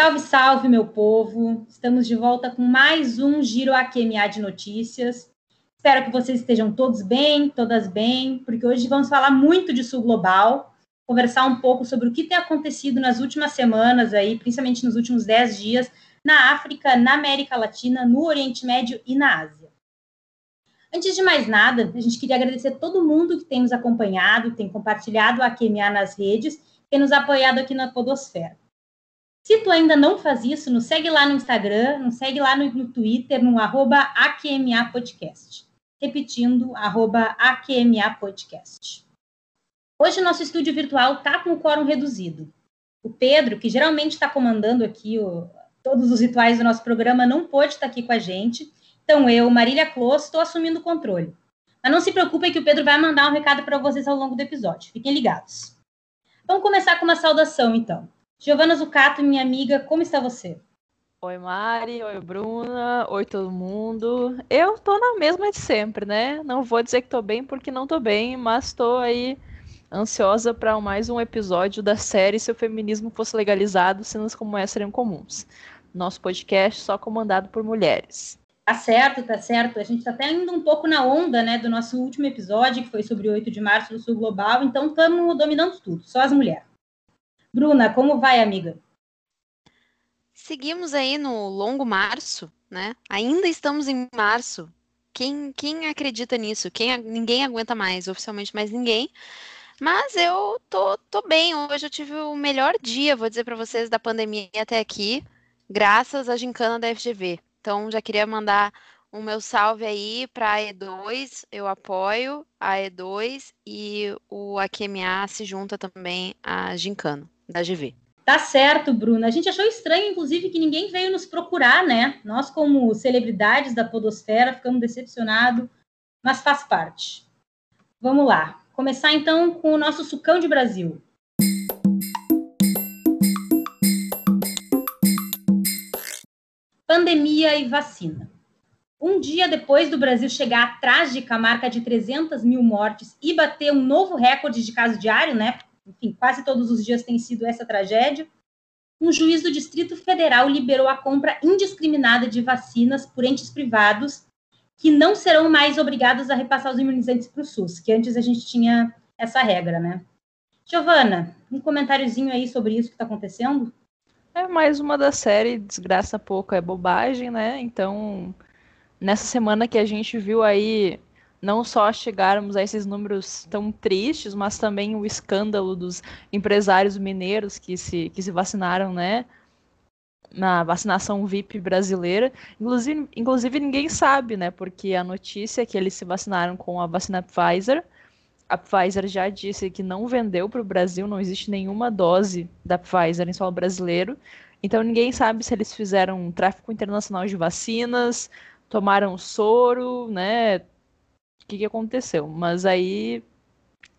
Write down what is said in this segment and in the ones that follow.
Salve, salve, meu povo! Estamos de volta com mais um Giro AQMA de notícias. Espero que vocês estejam todos bem, todas bem, porque hoje vamos falar muito de Sul Global, conversar um pouco sobre o que tem acontecido nas últimas semanas aí, principalmente nos últimos 10 dias, na África, na América Latina, no Oriente Médio e na Ásia. Antes de mais nada, a gente queria agradecer a todo mundo que tem nos acompanhado, tem compartilhado a QMA nas redes, tem nos apoiado aqui na Podosfera. Se tu ainda não faz isso, nos segue lá no Instagram, nos segue lá no, no Twitter, no arroba AQMA Podcast. Repetindo, arroba AQMA Podcast. Hoje o nosso estúdio virtual está com o quórum reduzido. O Pedro, que geralmente está comandando aqui o, todos os rituais do nosso programa, não pôde estar aqui com a gente. Então eu, Marília Close, estou assumindo o controle. Mas não se preocupem que o Pedro vai mandar um recado para vocês ao longo do episódio. Fiquem ligados. Vamos começar com uma saudação, então. Giovana Zucato, minha amiga, como está você? Oi, Mari. Oi, Bruna. Oi, todo mundo. Eu tô na mesma de sempre, né? Não vou dizer que tô bem porque não tô bem, mas tô aí ansiosa para mais um episódio da série Se o Feminismo Fosse Legalizado, cenas como essa seriam comuns. Nosso podcast só comandado por mulheres. Tá certo, tá certo. A gente tá até indo um pouco na onda, né, do nosso último episódio, que foi sobre o 8 de março do Sul Global, então estamos dominando tudo, só as mulheres. Bruna, como vai, amiga? Seguimos aí no longo março, né? Ainda estamos em março. Quem, quem acredita nisso? Quem, ninguém aguenta mais, oficialmente mais ninguém. Mas eu tô, tô bem. Hoje eu tive o melhor dia, vou dizer para vocês, da pandemia até aqui, graças à gincana da FGV. Então já queria mandar o meu salve aí para a E2, eu apoio a E2 e o AQMA se junta também a Gincana da GV. Tá certo, Bruna. A gente achou estranho, inclusive, que ninguém veio nos procurar, né? Nós, como celebridades da Podosfera, ficamos decepcionados, mas faz parte. Vamos lá. Começar então com o nosso sucão de Brasil. Pandemia e vacina. Um dia depois do Brasil chegar à trágica marca de 300 mil mortes e bater um novo recorde de caso diário, né? Enfim, quase todos os dias tem sido essa tragédia, um juiz do Distrito Federal liberou a compra indiscriminada de vacinas por entes privados que não serão mais obrigados a repassar os imunizantes para o SUS, que antes a gente tinha essa regra, né? Giovana, um comentáriozinho aí sobre isso que está acontecendo? É mais uma da série Desgraça Pouco é Bobagem, né? Então, nessa semana que a gente viu aí não só chegarmos a esses números tão tristes, mas também o escândalo dos empresários mineiros que se, que se vacinaram, né? Na vacinação VIP brasileira. Inclusive, inclusive, ninguém sabe, né? Porque a notícia é que eles se vacinaram com a vacina Pfizer. A Pfizer já disse que não vendeu para o Brasil, não existe nenhuma dose da Pfizer em solo brasileiro. Então ninguém sabe se eles fizeram um tráfico internacional de vacinas, tomaram soro, né? Que, que aconteceu. Mas aí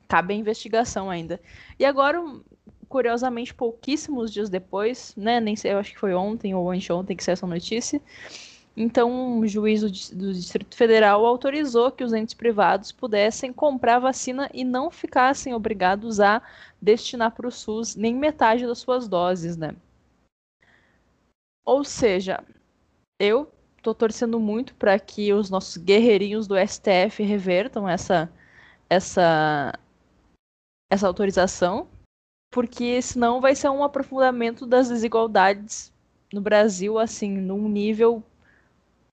cabe a investigação ainda. E agora, curiosamente, pouquíssimos dias depois, né? Nem sei, eu acho que foi ontem ou anteontem que saiu essa notícia. Então, um juiz do Distrito Federal autorizou que os entes privados pudessem comprar vacina e não ficassem obrigados a destinar para o SUS nem metade das suas doses, né? Ou seja, eu tô torcendo muito para que os nossos guerreirinhos do STF revertam essa essa essa autorização, porque senão vai ser um aprofundamento das desigualdades no Brasil assim, num nível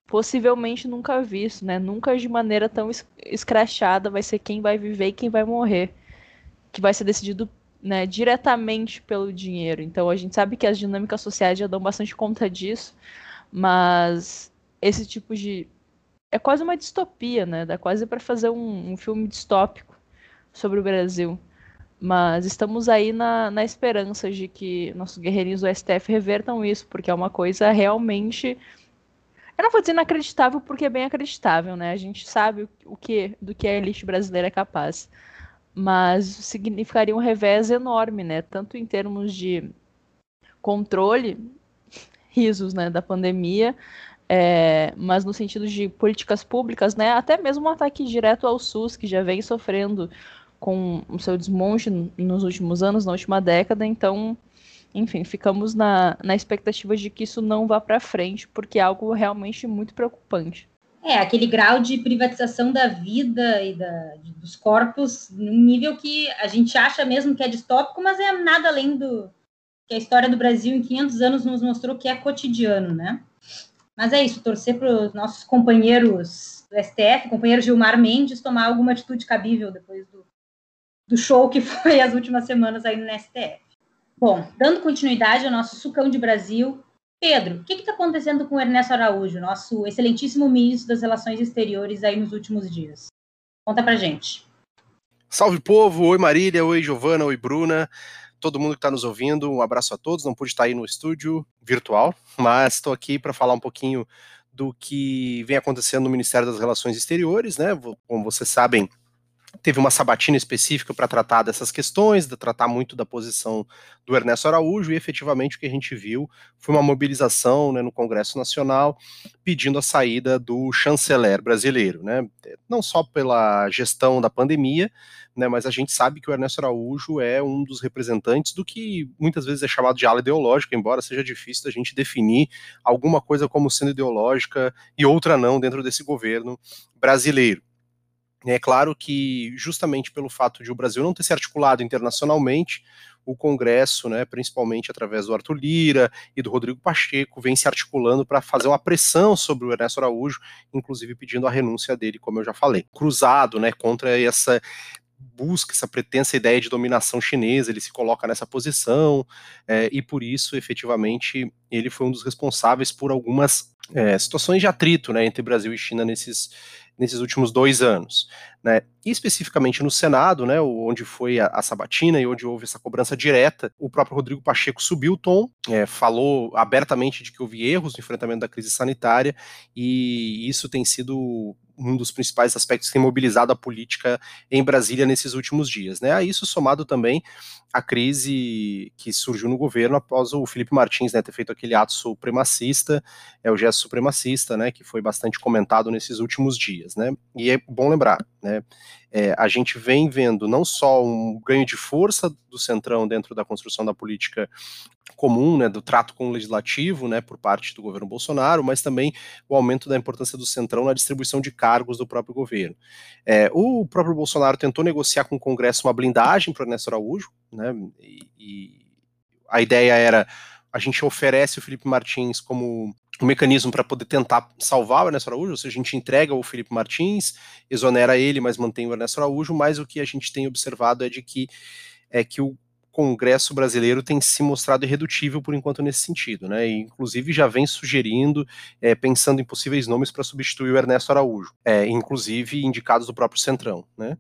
possivelmente nunca visto, né? Nunca de maneira tão escrachada vai ser quem vai viver e quem vai morrer, que vai ser decidido né, diretamente pelo dinheiro. Então a gente sabe que as dinâmicas sociais já dão bastante conta disso, mas esse tipo de. É quase uma distopia, né? Dá quase para fazer um, um, filme distópico sobre o Brasil. Mas estamos aí na, na esperança de que nossos guerreirinhos do STF revertam isso, porque é uma coisa realmente. Eu não vou dizer inacreditável, porque é bem acreditável, né? A gente sabe o que, do que a elite brasileira é capaz. Mas significaria um revés enorme, né? Tanto em termos de controle, risos, né, da pandemia, é, mas no sentido de políticas públicas, né, até mesmo um ataque direto ao SUS, que já vem sofrendo com o seu desmonte nos últimos anos, na última década, então enfim, ficamos na, na expectativa de que isso não vá para frente, porque é algo realmente muito preocupante. É, aquele grau de privatização da vida e da, dos corpos, num nível que a gente acha mesmo que é distópico, mas é nada além do que a história do Brasil em 500 anos nos mostrou que é cotidiano, né? Mas é isso, torcer para os nossos companheiros do STF, companheiro Gilmar Mendes, tomar alguma atitude cabível depois do, do show que foi as últimas semanas aí no STF. Bom, dando continuidade ao nosso sucão de Brasil, Pedro, o que está acontecendo com o Ernesto Araújo, nosso excelentíssimo ministro das Relações Exteriores aí nos últimos dias? Conta pra gente. Salve povo, oi Marília, oi Giovana, oi Bruna todo mundo que está nos ouvindo, um abraço a todos. Não pude estar aí no estúdio virtual, mas estou aqui para falar um pouquinho do que vem acontecendo no Ministério das Relações Exteriores, né? Como vocês sabem, teve uma sabatina específica para tratar dessas questões, de tratar muito da posição do Ernesto Araújo, e efetivamente o que a gente viu foi uma mobilização né, no Congresso Nacional pedindo a saída do chanceler brasileiro, né? Não só pela gestão da pandemia, né, mas a gente sabe que o Ernesto Araújo é um dos representantes do que muitas vezes é chamado de ala ideológica, embora seja difícil a gente definir alguma coisa como sendo ideológica e outra não dentro desse governo brasileiro. É claro que, justamente pelo fato de o Brasil não ter se articulado internacionalmente, o Congresso, né, principalmente através do Arthur Lira e do Rodrigo Pacheco, vem se articulando para fazer uma pressão sobre o Ernesto Araújo, inclusive pedindo a renúncia dele, como eu já falei. Cruzado né, contra essa busca essa pretensa ideia de dominação chinesa, ele se coloca nessa posição, é, e por isso, efetivamente, ele foi um dos responsáveis por algumas é, situações de atrito né, entre Brasil e China nesses, nesses últimos dois anos. Né? E especificamente no Senado, né, onde foi a, a, sabatina e onde houve essa cobrança direta, o próprio Rodrigo Pacheco subiu o tom, é, falou abertamente de que houve erros no enfrentamento da crise sanitária, e isso tem sido um dos principais aspectos que tem mobilizado a política em Brasília nesses últimos dias. Né? A isso somado também a crise que surgiu no governo após o Felipe Martins né, ter feito aquele ato supremacista, é o gesto supremacista, né, que foi bastante comentado nesses últimos dias. Né? E é bom lembrar, né, é, a gente vem vendo não só um ganho de força do Centrão dentro da construção da política comum, né, do trato com o legislativo, né, por parte do governo Bolsonaro, mas também o aumento da importância do centrão na distribuição de cargos do próprio governo. É, o próprio Bolsonaro tentou negociar com o Congresso uma blindagem para o Ernesto Araújo, né, e, e a ideia era a gente oferece o Felipe Martins como um mecanismo para poder tentar salvar o Ernesto Araújo, ou seja, a gente entrega o Felipe Martins, exonera ele, mas mantém o Ernesto Araújo, mas o que a gente tem observado é de que é que o Congresso brasileiro tem se mostrado irredutível por enquanto nesse sentido, né? E, inclusive já vem sugerindo, é, pensando em possíveis nomes para substituir o Ernesto Araújo, é, inclusive indicados do próprio Centrão, né?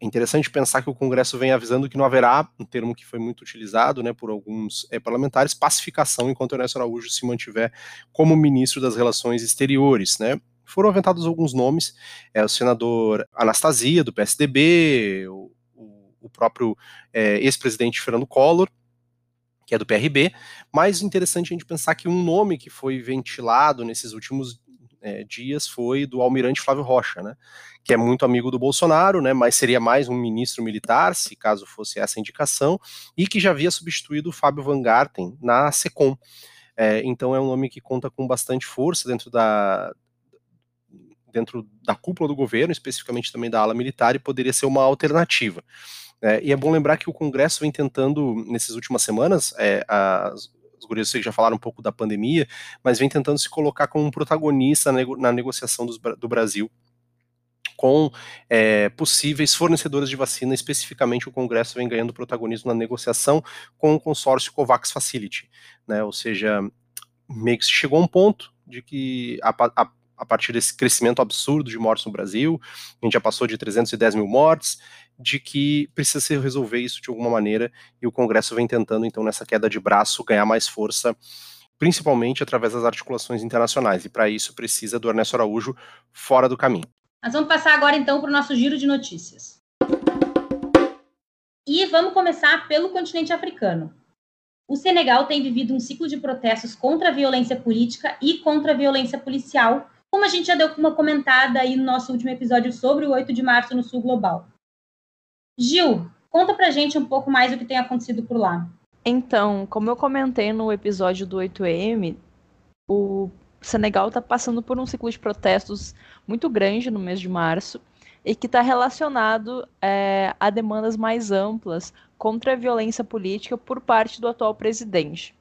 É interessante pensar que o Congresso vem avisando que não haverá, um termo que foi muito utilizado né, por alguns é, parlamentares, pacificação enquanto Ernesto Araújo se mantiver como ministro das Relações Exteriores. Né? Foram aventados alguns nomes, é, o senador Anastasia, do PSDB, o o próprio é, ex-presidente Fernando Collor, que é do PRB, mas interessante a gente pensar que um nome que foi ventilado nesses últimos é, dias foi do almirante Flávio Rocha, né, que é muito amigo do Bolsonaro, né, mas seria mais um ministro militar, se caso fosse essa indicação, e que já havia substituído o Fábio Van Garten na SECOM. É, então é um nome que conta com bastante força dentro da, dentro da cúpula do governo, especificamente também da ala militar, e poderia ser uma alternativa. É, e é bom lembrar que o Congresso vem tentando, nessas últimas semanas, é, as, os gurias já falaram um pouco da pandemia, mas vem tentando se colocar como um protagonista na, nego, na negociação do Brasil com é, possíveis fornecedores de vacina, especificamente o Congresso vem ganhando protagonismo na negociação com o consórcio COVAX Facility, né, ou seja, meio que chegou a um ponto de que a, a, a partir desse crescimento absurdo de mortes no Brasil, a gente já passou de 310 mil mortes, de que precisa se resolver isso de alguma maneira, e o Congresso vem tentando, então, nessa queda de braço, ganhar mais força, principalmente através das articulações internacionais, e para isso precisa do Ernesto Araújo fora do caminho. Nós vamos passar agora, então, para o nosso giro de notícias. E vamos começar pelo continente africano. O Senegal tem vivido um ciclo de protestos contra a violência política e contra a violência policial, como a gente já deu uma comentada aí no nosso último episódio sobre o 8 de março no Sul Global. Gil, conta pra gente um pouco mais o que tem acontecido por lá. Então, como eu comentei no episódio do 8M, o Senegal está passando por um ciclo de protestos muito grande no mês de março e que está relacionado é, a demandas mais amplas contra a violência política por parte do atual presidente.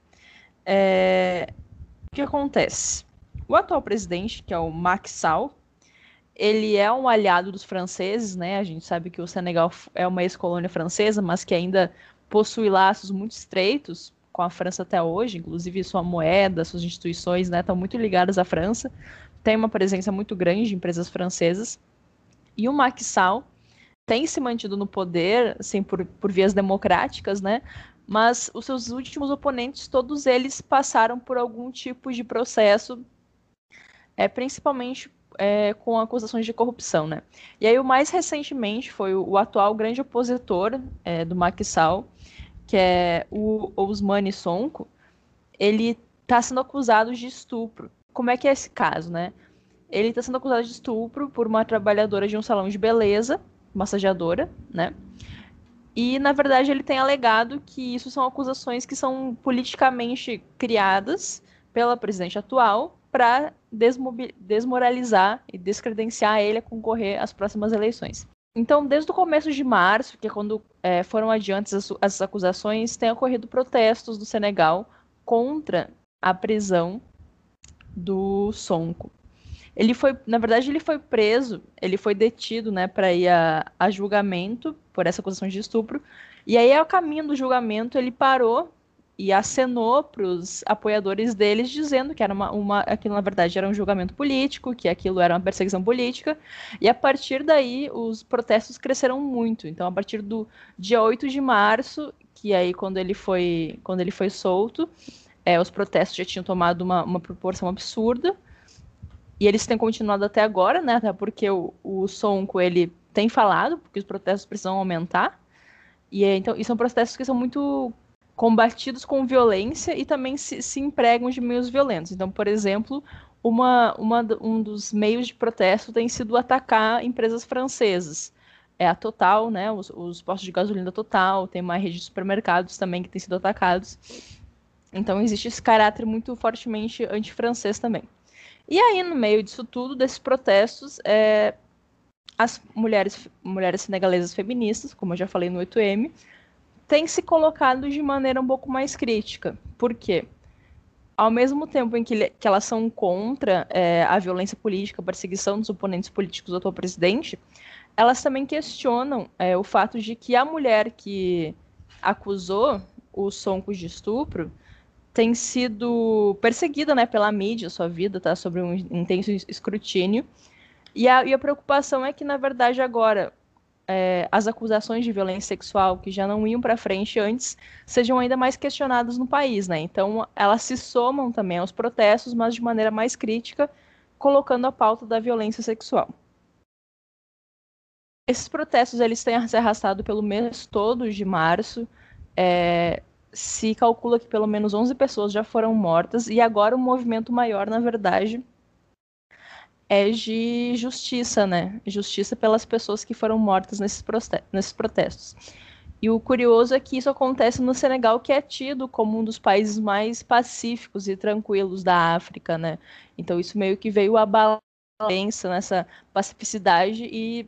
É, o que acontece? O atual presidente, que é o Macky Sall, ele é um aliado dos franceses, né? A gente sabe que o Senegal é uma ex-colônia francesa, mas que ainda possui laços muito estreitos com a França até hoje, inclusive sua moeda, suas instituições, né, estão muito ligadas à França. Tem uma presença muito grande de empresas francesas. E o Macky Sall tem se mantido no poder, assim, por, por vias democráticas, né? Mas os seus últimos oponentes, todos eles passaram por algum tipo de processo, é, principalmente é, com acusações de corrupção, né? E aí o mais recentemente foi o, o atual grande opositor é, do Sall, que é o Ousmane Sonko, ele está sendo acusado de estupro. Como é que é esse caso, né? Ele está sendo acusado de estupro por uma trabalhadora de um salão de beleza, massageadora, né? E, na verdade, ele tem alegado que isso são acusações que são politicamente criadas pela presidente atual para desmoralizar e descredenciar ele a concorrer às próximas eleições. Então, desde o começo de março, que é quando é, foram adiantes as, as acusações, tem ocorrido protestos do Senegal contra a prisão do Sonko. Ele foi, na verdade, ele foi preso, ele foi detido, né, para ir a, a, julgamento por essa acusação de estupro. E aí, ao caminho do julgamento, ele parou e acenou para os apoiadores deles, dizendo que era uma, uma, aquilo, na verdade, era um julgamento político, que aquilo era uma perseguição política. E a partir daí, os protestos cresceram muito. Então, a partir do dia 8 de março, que aí quando ele foi, quando ele foi solto, é, os protestos já tinham tomado uma, uma proporção absurda. E eles têm continuado até agora, né? Até porque o, o Sonko, ele tem falado, porque os protestos precisam aumentar. E então, e são protestos que são muito combatidos com violência e também se, se empregam de meios violentos. Então, por exemplo, uma, uma, um dos meios de protesto tem sido atacar empresas francesas. É a Total, né? Os, os postos de gasolina Total, tem uma rede de supermercados também que tem sido atacados. Então existe esse caráter muito fortemente anti-francês também. E aí, no meio disso tudo, desses protestos, é, as mulheres, mulheres senegalesas feministas, como eu já falei no 8M, têm se colocado de maneira um pouco mais crítica. Por quê? Ao mesmo tempo em que, que elas são contra é, a violência política, a perseguição dos oponentes políticos do atual presidente, elas também questionam é, o fato de que a mulher que acusou o Sonko de estupro tem sido perseguida né, pela mídia, sua vida está sob um intenso escrutínio. E a, e a preocupação é que, na verdade, agora é, as acusações de violência sexual que já não iam para frente antes sejam ainda mais questionadas no país, né? Então elas se somam também aos protestos, mas de maneira mais crítica, colocando a pauta da violência sexual. Esses protestos eles têm se arrastado pelo mês todo de março. É, se calcula que pelo menos 11 pessoas já foram mortas e agora o um movimento maior, na verdade, é de justiça, né? Justiça pelas pessoas que foram mortas nesses, nesses protestos. E o curioso é que isso acontece no Senegal, que é tido como um dos países mais pacíficos e tranquilos da África, né? Então isso meio que veio abalar nessa pacificidade e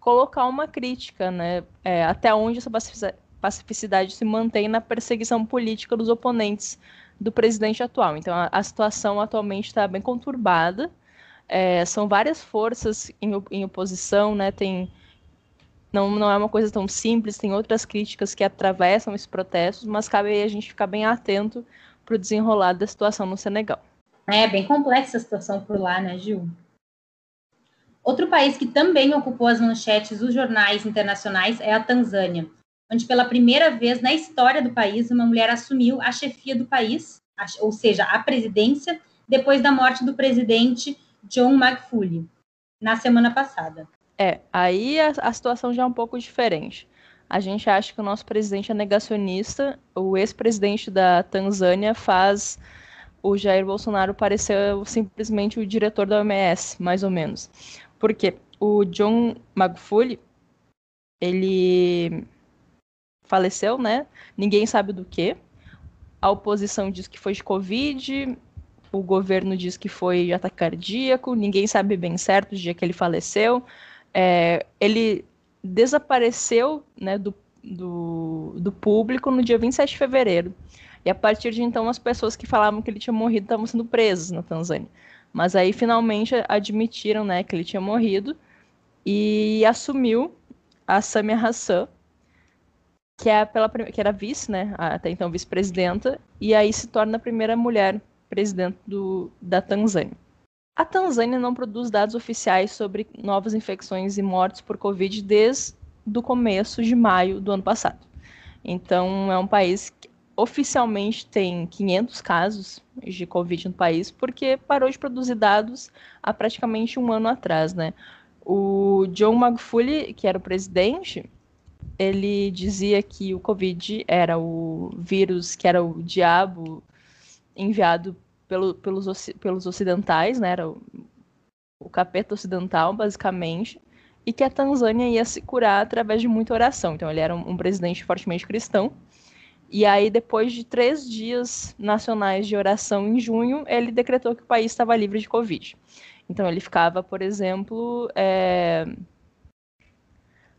colocar uma crítica, né? É, até onde essa pacificidade se mantém na perseguição política dos oponentes do presidente atual. Então a, a situação atualmente está bem conturbada é, são várias forças em, em oposição, né? Tem, não, não é uma coisa tão simples, tem outras críticas que atravessam esses protestos, mas cabe a gente ficar bem atento para o desenrolar da situação no Senegal. É bem complexa a situação por lá, né, Gil? Outro país que também ocupou as manchetes dos jornais internacionais é a Tanzânia, onde pela primeira vez na história do país uma mulher assumiu a chefia do país, ou seja, a presidência, depois da morte do presidente John Magufuli na semana passada. É, aí a, a situação já é um pouco diferente. A gente acha que o nosso presidente é negacionista, o ex-presidente da Tanzânia faz o Jair Bolsonaro parecer simplesmente o diretor da OMS, mais ou menos. Porque o John Magufuli, ele faleceu, né? Ninguém sabe do que. A oposição diz que foi de Covid, o governo diz que foi ataque cardíaco, ninguém sabe bem certo o dia que ele faleceu. É, ele desapareceu né, do, do, do, público no dia 27 de fevereiro. E a partir de então, as pessoas que falavam que ele tinha morrido estavam sendo presas na Tanzânia. Mas aí, finalmente, admitiram né, que ele tinha morrido e assumiu a Samia Hassan, que, é pela, que era vice, né, até então vice-presidenta, e aí se torna a primeira mulher presidente do, da Tanzânia. A Tanzânia não produz dados oficiais sobre novas infecções e mortes por Covid desde o começo de maio do ano passado. Então, é um país que oficialmente tem 500 casos de Covid no país, porque parou de produzir dados há praticamente um ano atrás, né? O John Magufuli, que era o presidente, ele dizia que o Covid era o vírus, que era o diabo enviado pelo, pelos, pelos ocidentais, né? Era o, o capeta ocidental, basicamente, e que a Tanzânia ia se curar através de muita oração. Então, ele era um, um presidente fortemente cristão. E aí, depois de três dias nacionais de oração em junho, ele decretou que o país estava livre de Covid. Então, ele ficava, por exemplo, é,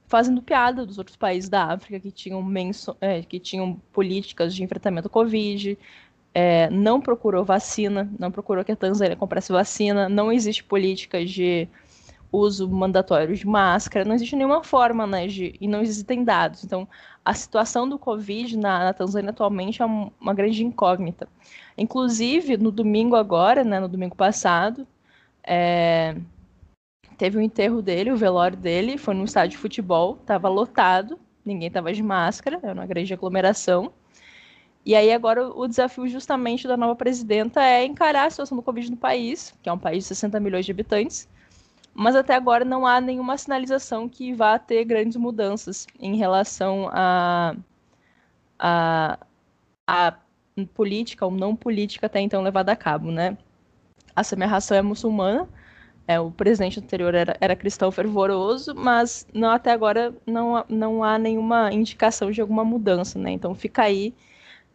fazendo piada dos outros países da África que tinham, menso, é, que tinham políticas de enfrentamento ao Covid, é, não procurou vacina, não procurou que a Tanzânia comprasse vacina, não existe política de uso mandatório de máscara, não existe nenhuma forma, né, de, e não existem dados. Então, a situação do Covid na, na Tanzânia atualmente é uma grande incógnita. Inclusive, no domingo agora, né, no domingo passado, é, teve o um enterro dele, o velório dele, foi num estádio de futebol, estava lotado, ninguém estava de máscara, era uma grande aglomeração. E aí agora o desafio justamente da nova presidenta é encarar a situação do Covid no país, que é um país de 60 milhões de habitantes, mas até agora não há nenhuma sinalização que vá ter grandes mudanças em relação a, a, a política ou não política até então levada a cabo, né? A Hassan é muçulmana, é, o presidente anterior era, era cristão fervoroso, mas não, até agora não, não há nenhuma indicação de alguma mudança, né? Então fica aí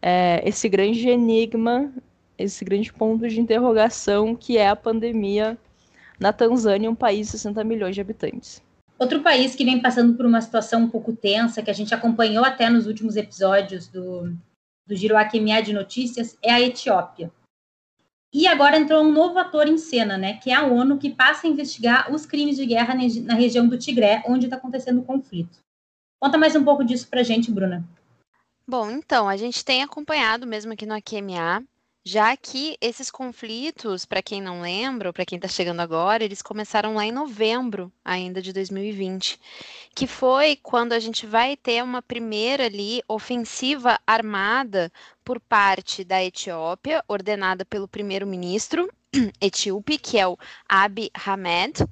é, esse grande enigma, esse grande ponto de interrogação que é a pandemia na Tanzânia, um país de 60 milhões de habitantes. Outro país que vem passando por uma situação um pouco tensa, que a gente acompanhou até nos últimos episódios do, do Giro Akemia de Notícias, é a Etiópia. E agora entrou um novo ator em cena, né, que é a ONU, que passa a investigar os crimes de guerra na região do Tigré, onde está acontecendo o conflito. Conta mais um pouco disso para gente, Bruna. Bom, então, a gente tem acompanhado mesmo aqui no AQMA, já que esses conflitos, para quem não lembra, para quem está chegando agora, eles começaram lá em novembro ainda de 2020, que foi quando a gente vai ter uma primeira ali ofensiva armada por parte da Etiópia, ordenada pelo primeiro-ministro etíope, que é o Abiy Ahmed.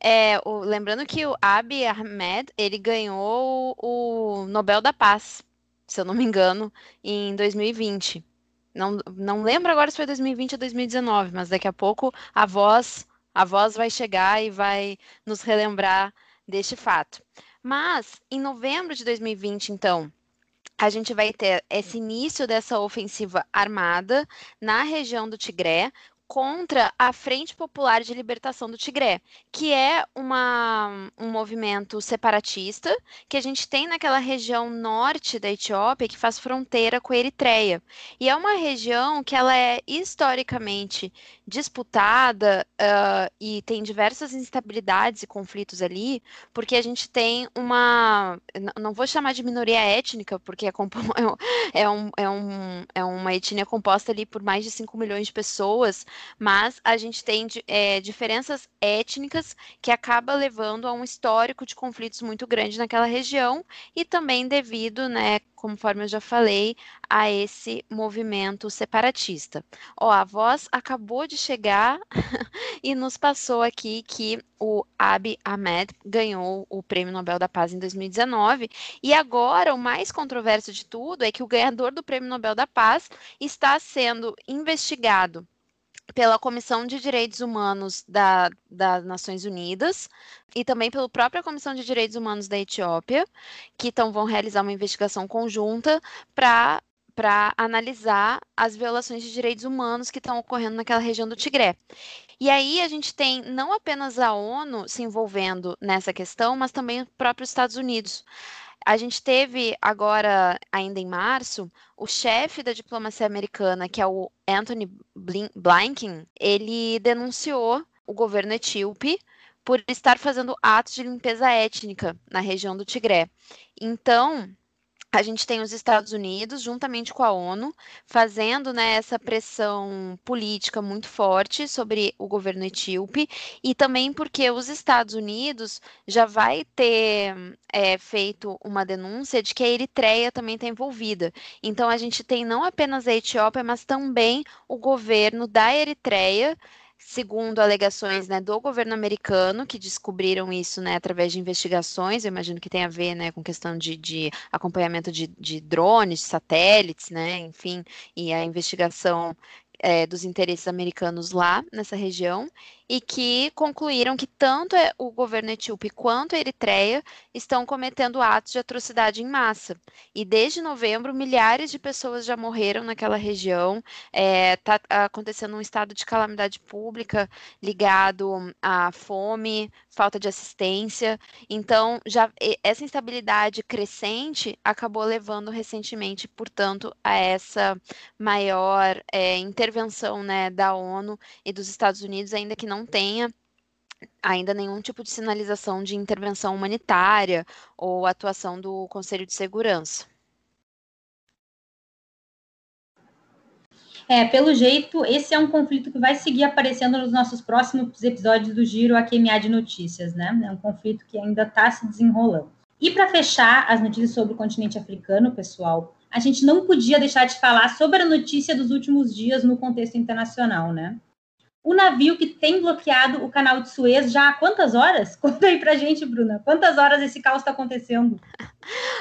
É, o, lembrando que o Abiy Ahmed ele ganhou o Nobel da Paz se eu não me engano, em 2020. Não, não lembro agora se foi 2020 ou 2019, mas daqui a pouco a voz, a voz vai chegar e vai nos relembrar deste fato. Mas em novembro de 2020, então, a gente vai ter esse início dessa ofensiva armada na região do Tigré, contra a Frente Popular de Libertação do Tigré, que é uma, um movimento separatista que a gente tem naquela região norte da Etiópia que faz fronteira com a Eritreia. E é uma região que ela é historicamente disputada uh, e tem diversas instabilidades e conflitos ali, porque a gente tem uma, não vou chamar de minoria étnica, porque é, é, um, é, um, é uma etnia composta ali por mais de 5 milhões de pessoas, mas a gente tem é, diferenças étnicas que acaba levando a um histórico de conflitos muito grande naquela região e também devido, né, conforme eu já falei, a esse movimento separatista. Ó, a voz acabou de chegar e nos passou aqui que o Abiy Ahmed ganhou o Prêmio Nobel da Paz em 2019 e agora o mais controverso de tudo é que o ganhador do Prêmio Nobel da Paz está sendo investigado pela Comissão de Direitos Humanos da, das Nações Unidas e também pela própria Comissão de Direitos Humanos da Etiópia, que então vão realizar uma investigação conjunta para para analisar as violações de direitos humanos que estão ocorrendo naquela região do Tigré. E aí a gente tem não apenas a ONU se envolvendo nessa questão, mas também os próprios Estados Unidos. A gente teve agora, ainda em março, o chefe da diplomacia americana, que é o Anthony Blinken, ele denunciou o governo etíope por estar fazendo atos de limpeza étnica na região do Tigré. Então, a gente tem os Estados Unidos, juntamente com a ONU, fazendo né, essa pressão política muito forte sobre o governo etíope, e também porque os Estados Unidos já vai ter é, feito uma denúncia de que a Eritreia também está envolvida. Então, a gente tem não apenas a Etiópia, mas também o governo da Eritreia segundo alegações né, do governo americano, que descobriram isso né, através de investigações, eu imagino que tem a ver né, com questão de, de acompanhamento de, de, drones, de satélites, né, enfim, e a investigação é, dos interesses americanos lá nessa região e que concluíram que tanto é o governo etíope quanto a Eritreia estão cometendo atos de atrocidade em massa. E desde novembro, milhares de pessoas já morreram naquela região. Está é, acontecendo um estado de calamidade pública ligado à fome, falta de assistência. Então, já essa instabilidade crescente acabou levando recentemente, portanto, a essa maior é, intervenção né, da ONU e dos Estados Unidos, ainda que não não tenha ainda nenhum tipo de sinalização de intervenção humanitária ou atuação do Conselho de Segurança. É, pelo jeito, esse é um conflito que vai seguir aparecendo nos nossos próximos episódios do Giro AQMA de Notícias, né? É um conflito que ainda está se desenrolando. E para fechar as notícias sobre o continente africano, pessoal, a gente não podia deixar de falar sobre a notícia dos últimos dias no contexto internacional, né? O navio que tem bloqueado o canal de Suez já há quantas horas? Conta aí pra gente, Bruna. Quantas horas esse caos está acontecendo?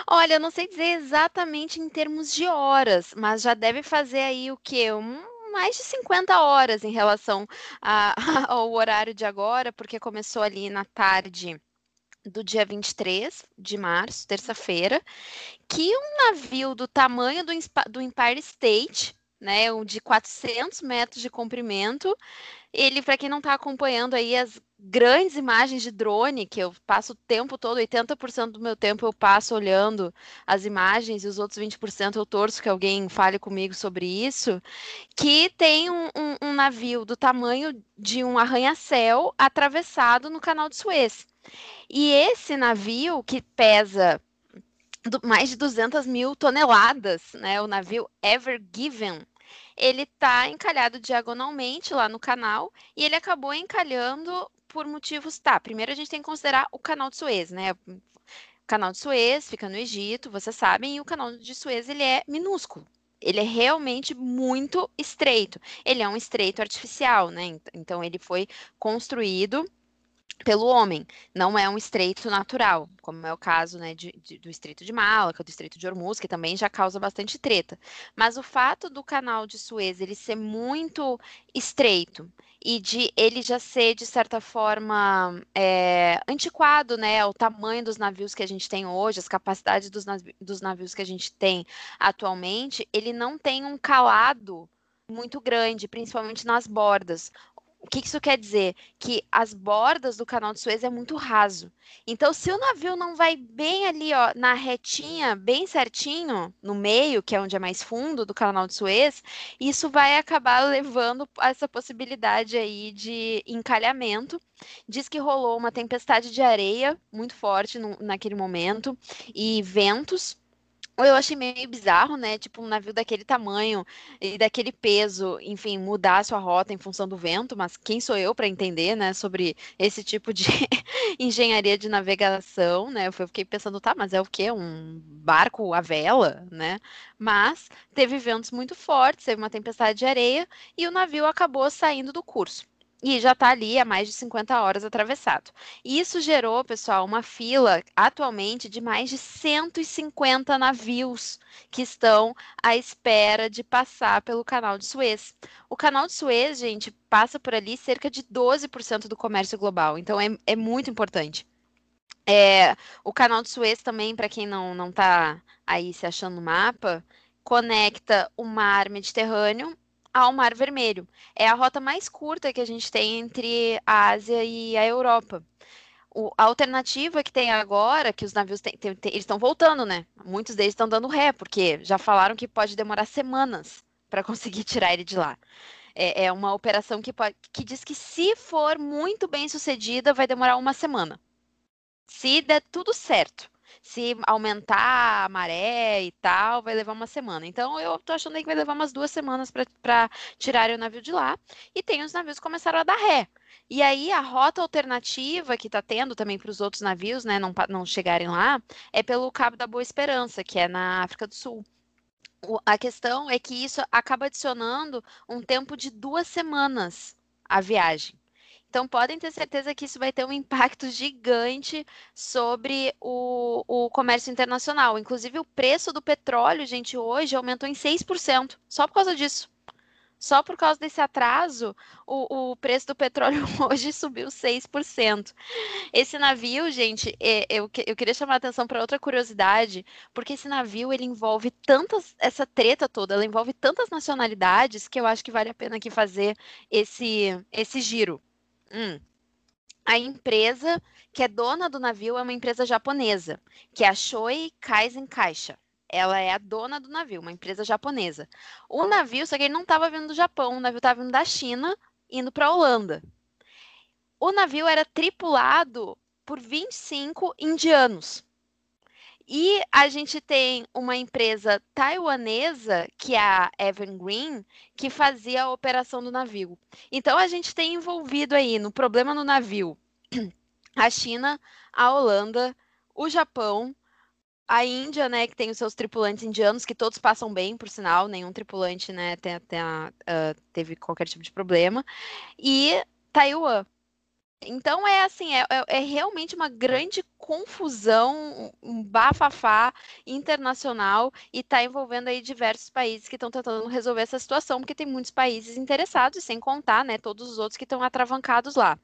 Olha, eu não sei dizer exatamente em termos de horas, mas já deve fazer aí o quê? Um, mais de 50 horas em relação a, ao horário de agora, porque começou ali na tarde do dia 23 de março, terça-feira, que um navio do tamanho do, do Empire State né, um de 400 metros de comprimento. Ele, para quem não está acompanhando aí as grandes imagens de drone, que eu passo o tempo todo, 80% do meu tempo eu passo olhando as imagens e os outros 20% eu torço que alguém fale comigo sobre isso, que tem um, um, um navio do tamanho de um arranha-céu atravessado no canal de Suez. E esse navio, que pesa mais de 200 mil toneladas, né? O navio Ever Given, ele está encalhado diagonalmente lá no canal e ele acabou encalhando por motivos. Tá, primeiro a gente tem que considerar o canal de Suez, né? O canal de Suez fica no Egito, vocês sabem, e o canal de Suez ele é minúsculo. Ele é realmente muito estreito. Ele é um estreito artificial, né? Então ele foi construído pelo homem, não é um estreito natural, como é o caso né, de, de, do estreito de Malaca, do estreito de Hormuz, que também já causa bastante treta. Mas o fato do canal de Suez ele ser muito estreito e de ele já ser, de certa forma, é, antiquado, né, o tamanho dos navios que a gente tem hoje, as capacidades dos, dos navios que a gente tem atualmente, ele não tem um calado muito grande, principalmente nas bordas. O que isso quer dizer? Que as bordas do canal de Suez é muito raso. Então, se o navio não vai bem ali, ó, na retinha, bem certinho, no meio, que é onde é mais fundo do canal de Suez, isso vai acabar levando essa possibilidade aí de encalhamento. Diz que rolou uma tempestade de areia muito forte no, naquele momento e ventos eu achei meio bizarro, né? Tipo, um navio daquele tamanho e daquele peso, enfim, mudar a sua rota em função do vento, mas quem sou eu para entender, né, sobre esse tipo de engenharia de navegação, né? Eu fiquei pensando, tá, mas é o quê? Um barco à vela, né? Mas teve ventos muito fortes, teve uma tempestade de areia e o navio acabou saindo do curso. E já está ali há mais de 50 horas atravessado. Isso gerou, pessoal, uma fila atualmente de mais de 150 navios que estão à espera de passar pelo canal de Suez. O canal de Suez, gente, passa por ali cerca de 12% do comércio global, então é, é muito importante. É, o canal de Suez também, para quem não está aí se achando no mapa, conecta o mar Mediterrâneo ao Mar Vermelho. É a rota mais curta que a gente tem entre a Ásia e a Europa. O, a alternativa que tem agora, que os navios eles estão voltando, né? Muitos deles estão dando ré, porque já falaram que pode demorar semanas para conseguir tirar ele de lá. É, é uma operação que, pode, que diz que, se for muito bem sucedida, vai demorar uma semana. Se der tudo certo se aumentar a maré e tal, vai levar uma semana. Então, eu tô achando aí que vai levar umas duas semanas para tirarem o navio de lá. E tem os navios que começaram a dar ré. E aí, a rota alternativa que está tendo também para os outros navios, né, não, não chegarem lá, é pelo Cabo da Boa Esperança, que é na África do Sul. a questão é que isso acaba adicionando um tempo de duas semanas à viagem. Então, podem ter certeza que isso vai ter um impacto gigante sobre o, o comércio internacional. Inclusive, o preço do petróleo, gente, hoje aumentou em 6%, só por causa disso. Só por causa desse atraso, o, o, preço do petróleo hoje subiu 6%. Esse navio, gente, é, eu, eu queria chamar a atenção para outra curiosidade, porque esse navio ele envolve tantas, essa treta toda, ela envolve tantas nacionalidades que eu acho que vale a pena aqui fazer esse, esse giro. Hum. A empresa que é dona do navio é uma empresa japonesa, que é a Shoei Kaisen Caixa. Ela é a dona do navio, uma empresa japonesa. O navio, só que ele não estava vindo do Japão, o navio estava vindo da China, indo para a Holanda. O navio era tripulado por 25 indianos. E a gente tem uma empresa taiwanesa, que é a Evergreen, que fazia a operação do navio. Então a gente tem envolvido aí no problema no navio a China, a Holanda, o Japão, a Índia, né, que tem os seus tripulantes indianos, que todos passam bem, por sinal, nenhum tripulante, né, tem, tem a, uh, teve qualquer tipo de problema, e Taiwan. Então é assim, é, é, é, realmente uma grande confusão, um bafafá internacional e está envolvendo aí diversos países que estão tentando resolver essa situação, porque tem muitos países interessados, sem contar, né, todos os outros que estão atravancados lá.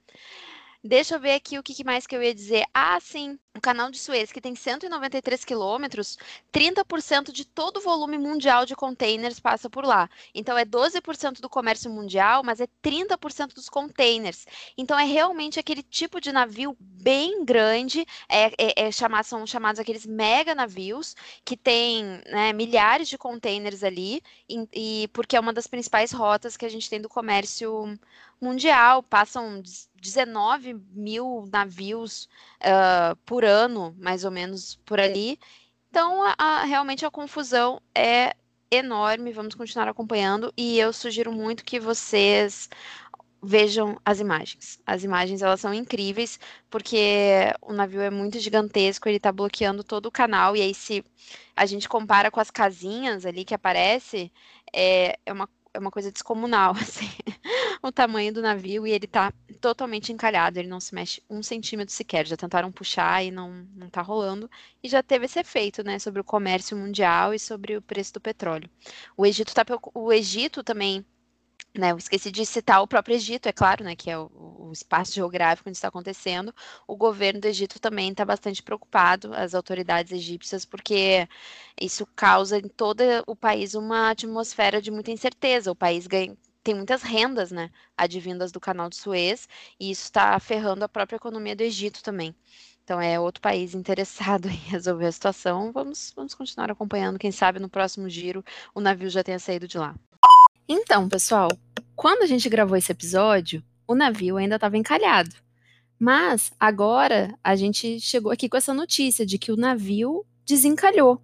Deixa eu ver aqui o que mais que eu ia dizer. Ah, sim, o canal de Suez, que tem 193 quilômetros, 30% de todo o volume mundial de containers passa por lá. Então, é 12% do comércio mundial, mas é 30% dos containers. Então, é realmente aquele tipo de navio bem grande, é, é, é chamar, são chamados aqueles mega navios, que tem né, milhares de containers ali, e, e porque é uma das principais rotas que a gente tem do comércio mundial, passam 19 mil navios uh, por ano, mais ou menos por ali. Então, a, a, realmente a confusão é enorme. Vamos continuar acompanhando e eu sugiro muito que vocês vejam as imagens. As imagens elas são incríveis porque o navio é muito gigantesco, ele está bloqueando todo o canal e aí se a gente compara com as casinhas ali que aparece, é, é uma é uma coisa descomunal, assim, o tamanho do navio e ele tá totalmente encalhado, ele não se mexe um centímetro sequer. Já tentaram puxar e não, não tá rolando. E já teve esse efeito, né, sobre o comércio mundial e sobre o preço do petróleo. O Egito tá, o Egito também né, eu esqueci de citar o próprio Egito, é claro, né, que é o, o espaço geográfico onde está acontecendo. O governo do Egito também está bastante preocupado, as autoridades egípcias, porque isso causa em todo o país uma atmosfera de muita incerteza. O país ganha, tem muitas rendas, né, advindas do Canal de Suez, e isso está ferrando a própria economia do Egito também. Então é outro país interessado em resolver a situação. Vamos, vamos continuar acompanhando. Quem sabe no próximo giro o navio já tenha saído de lá. Então, pessoal, quando a gente gravou esse episódio, o navio ainda estava encalhado. Mas agora a gente chegou aqui com essa notícia de que o navio desencalhou.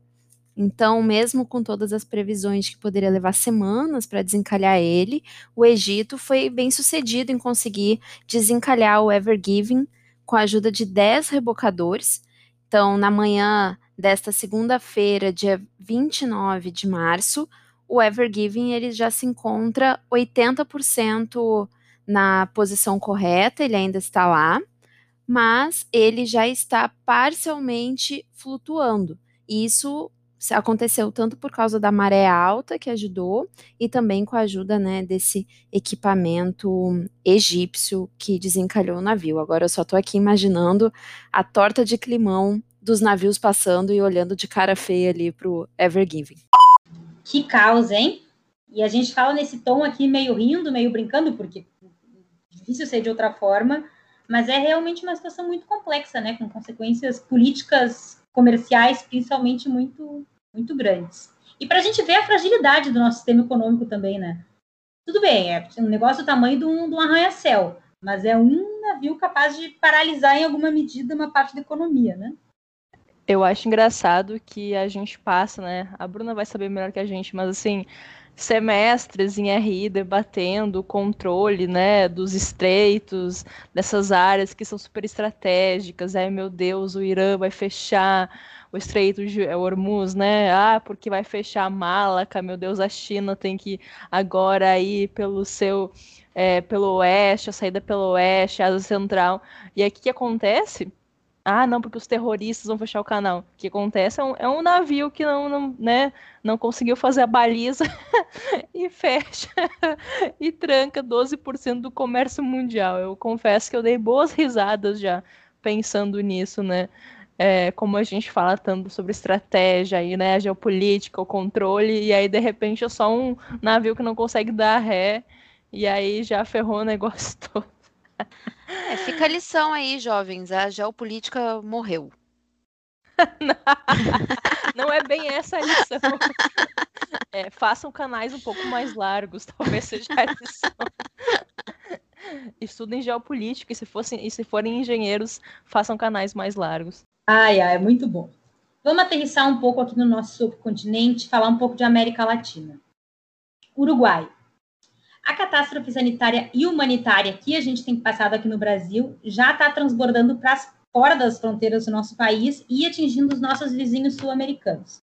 Então, mesmo com todas as previsões de que poderia levar semanas para desencalhar ele, o Egito foi bem sucedido em conseguir desencalhar o Ever Given com a ajuda de 10 rebocadores. Então, na manhã desta segunda-feira, dia 29 de março, o Ever Giving ele já se encontra 80% na posição correta, ele ainda está lá, mas ele já está parcialmente flutuando. Isso aconteceu tanto por causa da maré alta que ajudou e também com a ajuda né, desse equipamento egípcio que desencalhou o navio. Agora eu só estou aqui imaginando a torta de climão dos navios passando e olhando de cara feia ali para o Ever Given. Que caos, hein? E a gente fala nesse tom aqui meio rindo, meio brincando, porque difícil ser de outra forma, mas é realmente uma situação muito complexa, né, com consequências políticas comerciais, principalmente, muito, muito grandes. E para a gente ver a fragilidade do nosso sistema econômico também, né? Tudo bem, é um negócio do tamanho de um, um arranha-céu, mas é um navio capaz de paralisar em alguma medida uma parte da economia, né? Eu acho engraçado que a gente passa, né? A Bruna vai saber melhor que a gente, mas assim, semestres em RI debatendo o controle, né, dos estreitos, dessas áreas que são super estratégicas. Ai, meu Deus, o Irã vai fechar o estreito de Hormuz, né? Ah, porque vai fechar a Malaca, meu Deus, a China tem que agora ir pelo seu é, pelo oeste, a saída pelo oeste, a asa central. E aqui que acontece? Ah, não, porque os terroristas vão fechar o canal. O que acontece é um, é um navio que não, não, né, não conseguiu fazer a baliza e fecha e tranca 12% do comércio mundial. Eu confesso que eu dei boas risadas já pensando nisso, né? É, como a gente fala tanto sobre estratégia e né, geopolítica, o controle, e aí de repente é só um navio que não consegue dar ré, e aí já ferrou o negócio todo. É, fica a lição aí, jovens. A geopolítica morreu. Não é bem essa a lição. É, façam canais um pouco mais largos, talvez seja a lição. Estudem geopolítica e se, fossem, e se forem engenheiros, façam canais mais largos. Ai, ai, muito bom. Vamos aterrissar um pouco aqui no nosso subcontinente, falar um pouco de América Latina. Uruguai. A catástrofe sanitária e humanitária que a gente tem passado aqui no Brasil já está transbordando para fora das fronteiras do nosso país e atingindo os nossos vizinhos sul-americanos.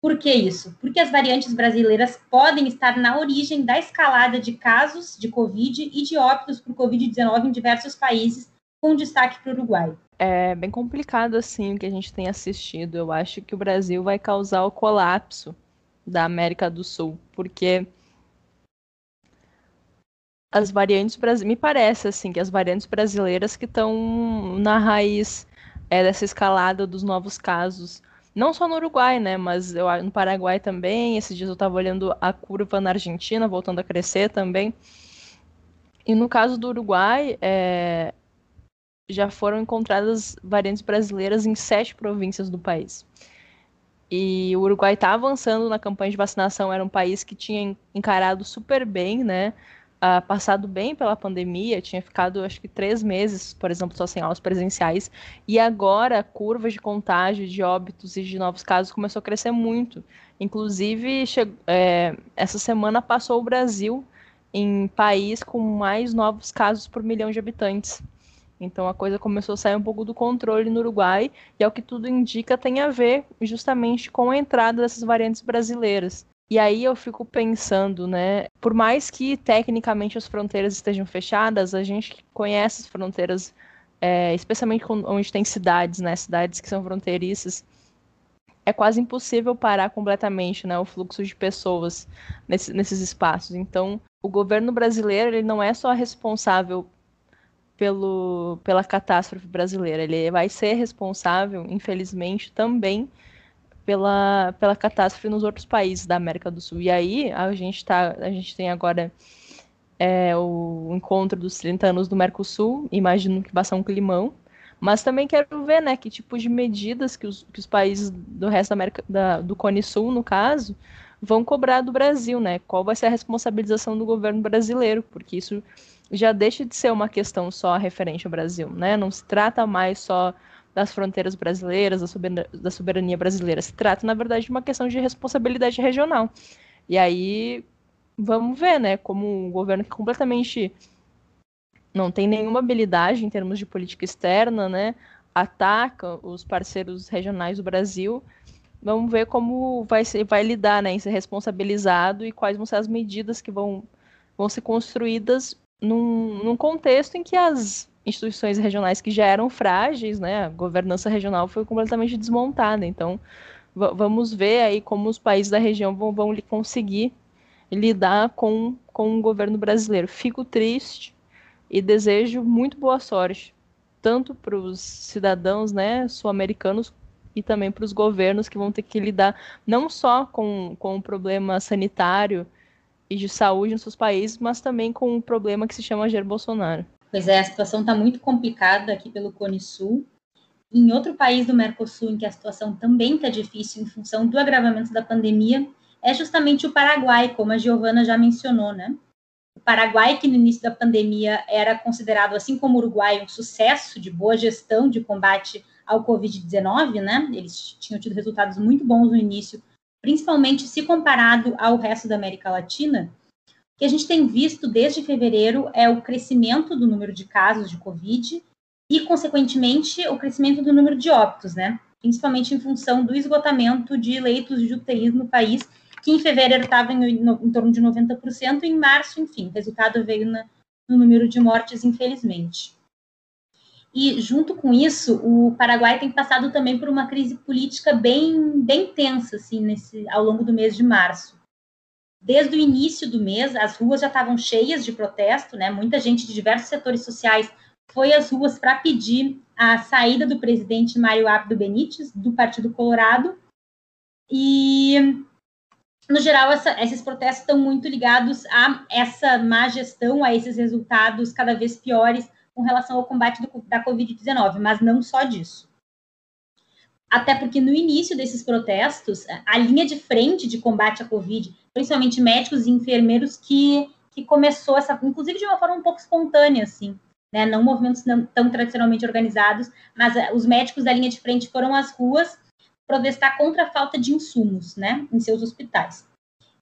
Por que isso? Porque as variantes brasileiras podem estar na origem da escalada de casos de Covid e de óbitos por Covid-19 em diversos países, com destaque para o Uruguai. É bem complicado assim o que a gente tem assistido. Eu acho que o Brasil vai causar o colapso da América do Sul, porque as variantes me parece assim que as variantes brasileiras que estão na raiz é, dessa escalada dos novos casos não só no Uruguai, né, mas eu, no Paraguai também. Esses dias eu estava olhando a curva na Argentina, voltando a crescer também. E no caso do Uruguai, é, já foram encontradas variantes brasileiras em sete províncias do país. E o Uruguai está avançando na campanha de vacinação, era um país que tinha encarado super bem, né, uh, passado bem pela pandemia, tinha ficado acho que três meses, por exemplo, só sem aulas presenciais, e agora a curva de contágio, de óbitos e de novos casos começou a crescer muito. Inclusive, é, essa semana passou o Brasil em país com mais novos casos por milhão de habitantes. Então a coisa começou a sair um pouco do controle no Uruguai, e ao que tudo indica tem a ver justamente com a entrada dessas variantes brasileiras. E aí eu fico pensando, né? Por mais que tecnicamente as fronteiras estejam fechadas, a gente conhece as fronteiras, é, especialmente onde tem cidades, né? Cidades que são fronteiriças. É quase impossível parar completamente né, o fluxo de pessoas nesse, nesses espaços. Então, o governo brasileiro ele não é só responsável pelo, pela catástrofe brasileira, ele vai ser responsável, infelizmente, também pela, pela catástrofe nos outros países da América do Sul. E aí a gente, tá, a gente tem agora é, o encontro dos 30 anos do Mercosul, imagino que vai ser um climão, mas também quero ver né, que tipo de medidas que os, que os países do resto da América, da, do Cone Sul, no caso, vão cobrar do Brasil, né? Qual vai ser a responsabilização do governo brasileiro, porque isso já deixa de ser uma questão só referente ao Brasil, né? Não se trata mais só das fronteiras brasileiras, da soberania, da soberania brasileira. Se trata, na verdade, de uma questão de responsabilidade regional. E aí, vamos ver, né, como um governo que completamente não tem nenhuma habilidade em termos de política externa, né, ataca os parceiros regionais do Brasil. Vamos ver como vai, ser, vai lidar né, em ser responsabilizado e quais vão ser as medidas que vão, vão ser construídas num, num contexto em que as instituições regionais que já eram frágeis, né, a governança regional foi completamente desmontada. Então, vamos ver aí como os países da região vão, vão conseguir lidar com, com o governo brasileiro. Fico triste e desejo muito boa sorte, tanto para os cidadãos né, sul-americanos e também para os governos que vão ter que lidar não só com, com o problema sanitário e de saúde nos seus países, mas também com um problema que se chama Jair Bolsonaro. Pois é, a situação está muito complicada aqui pelo Cone Sul. Em outro país do Mercosul em que a situação também está difícil em função do agravamento da pandemia é justamente o Paraguai, como a Giovana já mencionou, né? O Paraguai, que no início da pandemia era considerado, assim como o Uruguai, um sucesso de boa gestão de combate ao Covid-19, né? Eles tinham tido resultados muito bons no início, principalmente se comparado ao resto da América Latina. O que a gente tem visto desde fevereiro é o crescimento do número de casos de Covid e, consequentemente, o crescimento do número de óbitos, né? Principalmente em função do esgotamento de leitos de UTI no país, que em fevereiro estava em, em, torno de 90%, e em março, enfim, o resultado veio na, no número de mortes, infelizmente. E, junto com isso, o Paraguai tem passado também por uma crise política bem, bem tensa, assim, nesse, ao longo do mês de março. Desde o início do mês, as ruas já estavam cheias de protesto, né? Muita gente de diversos setores sociais foi às ruas para pedir a saída do presidente Mário Abdo Benítez, do Partido Colorado. E, no geral, essa, esses protestos estão muito ligados a essa má gestão, a esses resultados cada vez piores com relação ao combate do, da Covid-19, mas não só disso até porque no início desses protestos, a linha de frente de combate à Covid, principalmente médicos e enfermeiros, que, que começou essa, inclusive de uma forma um pouco espontânea, assim, né? Não movimentos não, tão tradicionalmente organizados, mas eh, os médicos da linha de frente foram às ruas protestar contra a falta de insumos, né, em seus hospitais.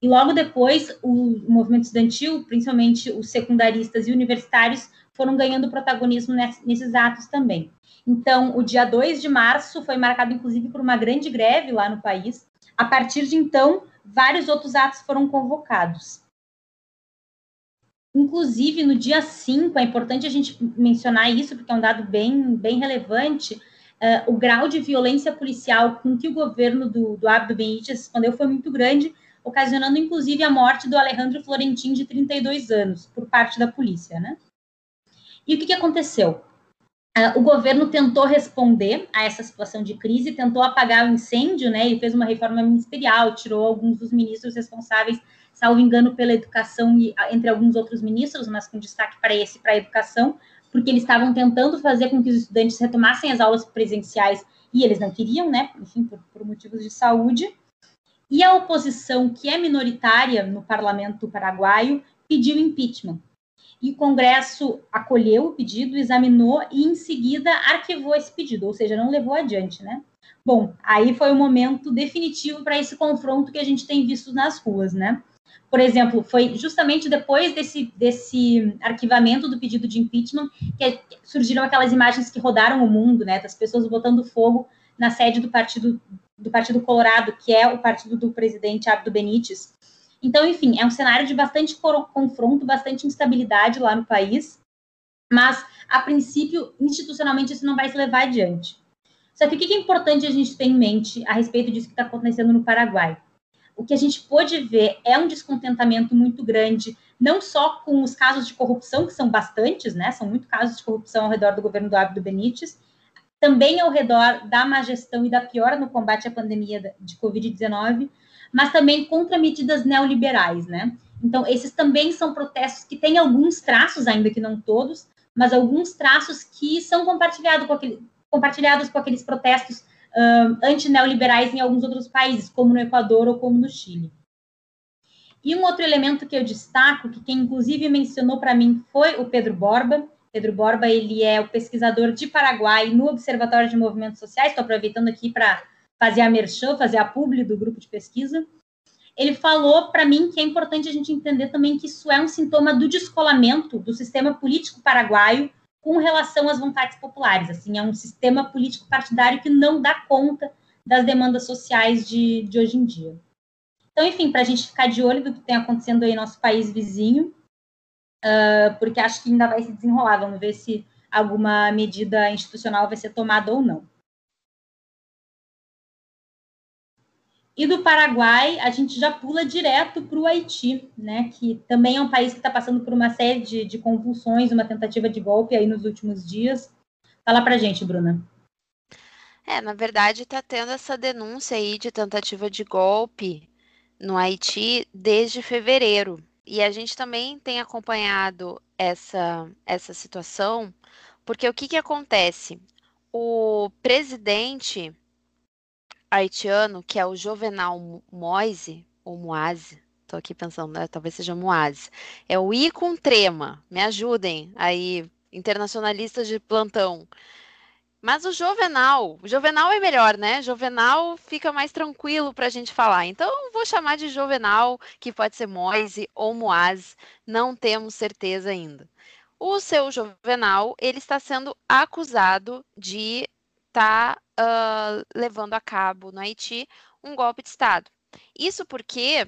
E logo depois, o movimento estudantil, principalmente os secundaristas e universitários, foram ganhando protagonismo nesses atos também. Então, o dia 2 de março foi marcado, inclusive, por uma grande greve lá no país. A partir de então, vários outros atos foram convocados. Inclusive, no dia 5, é importante a gente mencionar isso, porque é um dado bem, bem relevante, uh, o grau de violência policial com que o governo do, do Abdo Benítez respondeu foi muito grande, ocasionando, inclusive, a morte do Alejandro Florentin, de 32 anos, por parte da polícia, né? E o que, que aconteceu? Uh, o governo tentou responder a essa situação de crise, tentou apagar o incêndio, né? E fez uma reforma ministerial, tirou alguns dos ministros responsáveis, salvo engano, pela educação e entre alguns outros ministros, mas com destaque para esse, para a educação, porque eles estavam tentando fazer com que os estudantes retomassem as aulas presenciais e eles não queriam, né? Enfim, por, por motivos de saúde. E a oposição, que é minoritária no parlamento paraguaio, pediu impeachment e o Congresso acolheu o pedido, examinou e, em seguida, arquivou esse pedido, ou seja, não levou adiante, né? Bom, aí foi o momento definitivo para esse confronto que a gente tem visto nas ruas, né? Por exemplo, foi justamente depois desse, desse arquivamento do pedido de impeachment que surgiram aquelas imagens que rodaram o mundo, né? Das pessoas botando fogo na sede do Partido, do partido Colorado, que é o partido do presidente Abdo Benítez, então, enfim, é um cenário de bastante confronto, bastante instabilidade lá no país, mas, a princípio, institucionalmente, isso não vai se levar adiante. Só que o que é importante a gente ter em mente a respeito disso que está acontecendo no Paraguai? O que a gente pôde ver é um descontentamento muito grande, não só com os casos de corrupção, que são bastantes, né? São muitos casos de corrupção ao redor do governo do Abdo Benítez, também ao redor da má gestão e da piora no combate à pandemia de Covid-19, mas também contra medidas neoliberais, né? Então, esses também são protestos que têm alguns traços, ainda que não todos, mas alguns traços que são compartilhado com aquele, compartilhados com aqueles protestos uh, anti-neoliberais em alguns outros países, como no Equador ou como no Chile. E um outro elemento que eu destaco, que quem inclusive mencionou para mim foi o Pedro Borba. Pedro Borba, ele é o pesquisador de Paraguai no Observatório de Movimentos Sociais. Estou aproveitando aqui para fazer a merchan, fazer a publi do grupo de pesquisa, ele falou para mim que é importante a gente entender também que isso é um sintoma do descolamento do sistema político paraguaio com relação às vontades populares. Assim, é um sistema político partidário que não dá conta das demandas sociais de, de hoje em dia. Então, enfim, para a gente ficar de olho do que tem acontecendo aí no nosso país vizinho, uh, porque acho que ainda vai se desenrolar. Vamos ver se alguma medida institucional vai ser tomada ou não. E do Paraguai, a gente já pula direto para o Haiti, né? Que também é um país que está passando por uma série de, de, convulsões, uma tentativa de golpe aí nos últimos dias. Fala para gente, Bruna. É, na verdade, está tendo essa denúncia aí de tentativa de golpe no Haiti desde fevereiro. E a gente também tem acompanhado essa, essa situação, porque o que, que acontece? O presidente haitiano, que é o Jovenal Moise, ou Moise, estou aqui pensando, né? talvez seja Moise, é o I com trema, me ajudem aí, internacionalistas de plantão. Mas o Jovenal, o Jovenal é melhor, né? Jovenal fica mais tranquilo para a gente falar. Então, vou chamar de Jovenal, que pode ser Moise ou Moaz, não temos certeza ainda. O seu Jovenal, ele está sendo acusado de estar tá, uh, levando a cabo no Haiti um golpe de Estado. Isso porque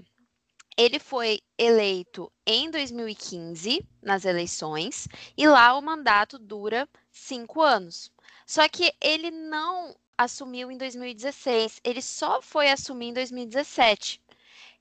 ele foi eleito em 2015 nas eleições e lá o mandato dura cinco anos. Só que ele não assumiu em 2016, ele só foi assumir em 2017.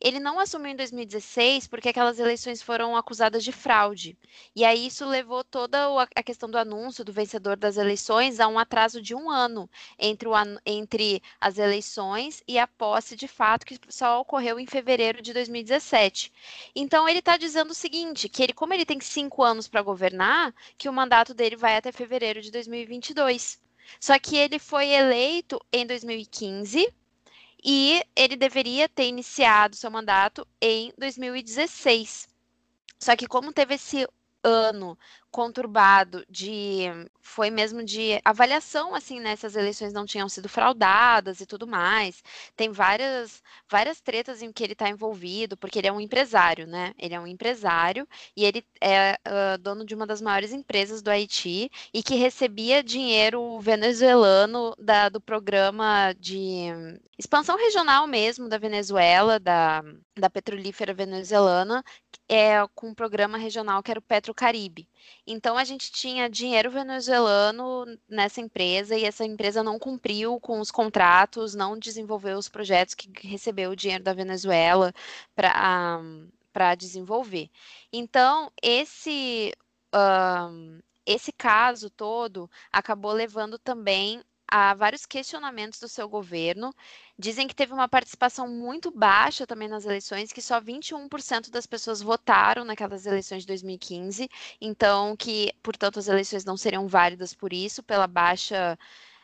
Ele não assumiu em 2016 porque aquelas eleições foram acusadas de fraude. E aí isso levou toda a questão do anúncio do vencedor das eleições a um atraso de um ano entre, o, entre as eleições e a posse de fato, que só ocorreu em fevereiro de 2017. Então ele está dizendo o seguinte: que ele, como ele tem cinco anos para governar, que o mandato dele vai até fevereiro de 2022. Só que ele foi eleito em 2015 e ele deveria ter iniciado seu mandato em 2016. Só que como teve esse ano conturbado de foi mesmo de avaliação assim nessas né, eleições não tinham sido fraudadas e tudo mais. Tem várias várias tretas em que ele está envolvido porque ele é um empresário né? Ele é um empresário e ele é uh, dono de uma das maiores empresas do Haiti e que recebia dinheiro venezuelano da, do programa de expansão regional mesmo da Venezuela da, da petrolífera venezuelana é com um programa regional que era o Petrocaribe então a gente tinha dinheiro venezuelano nessa empresa e essa empresa não cumpriu com os contratos, não desenvolveu os projetos que recebeu o dinheiro da Venezuela para para desenvolver. Então esse um, esse caso todo acabou levando também a vários questionamentos do seu governo. Dizem que teve uma participação muito baixa também nas eleições, que só 21% das pessoas votaram naquelas eleições de 2015, então que, portanto, as eleições não seriam válidas por isso, pela baixa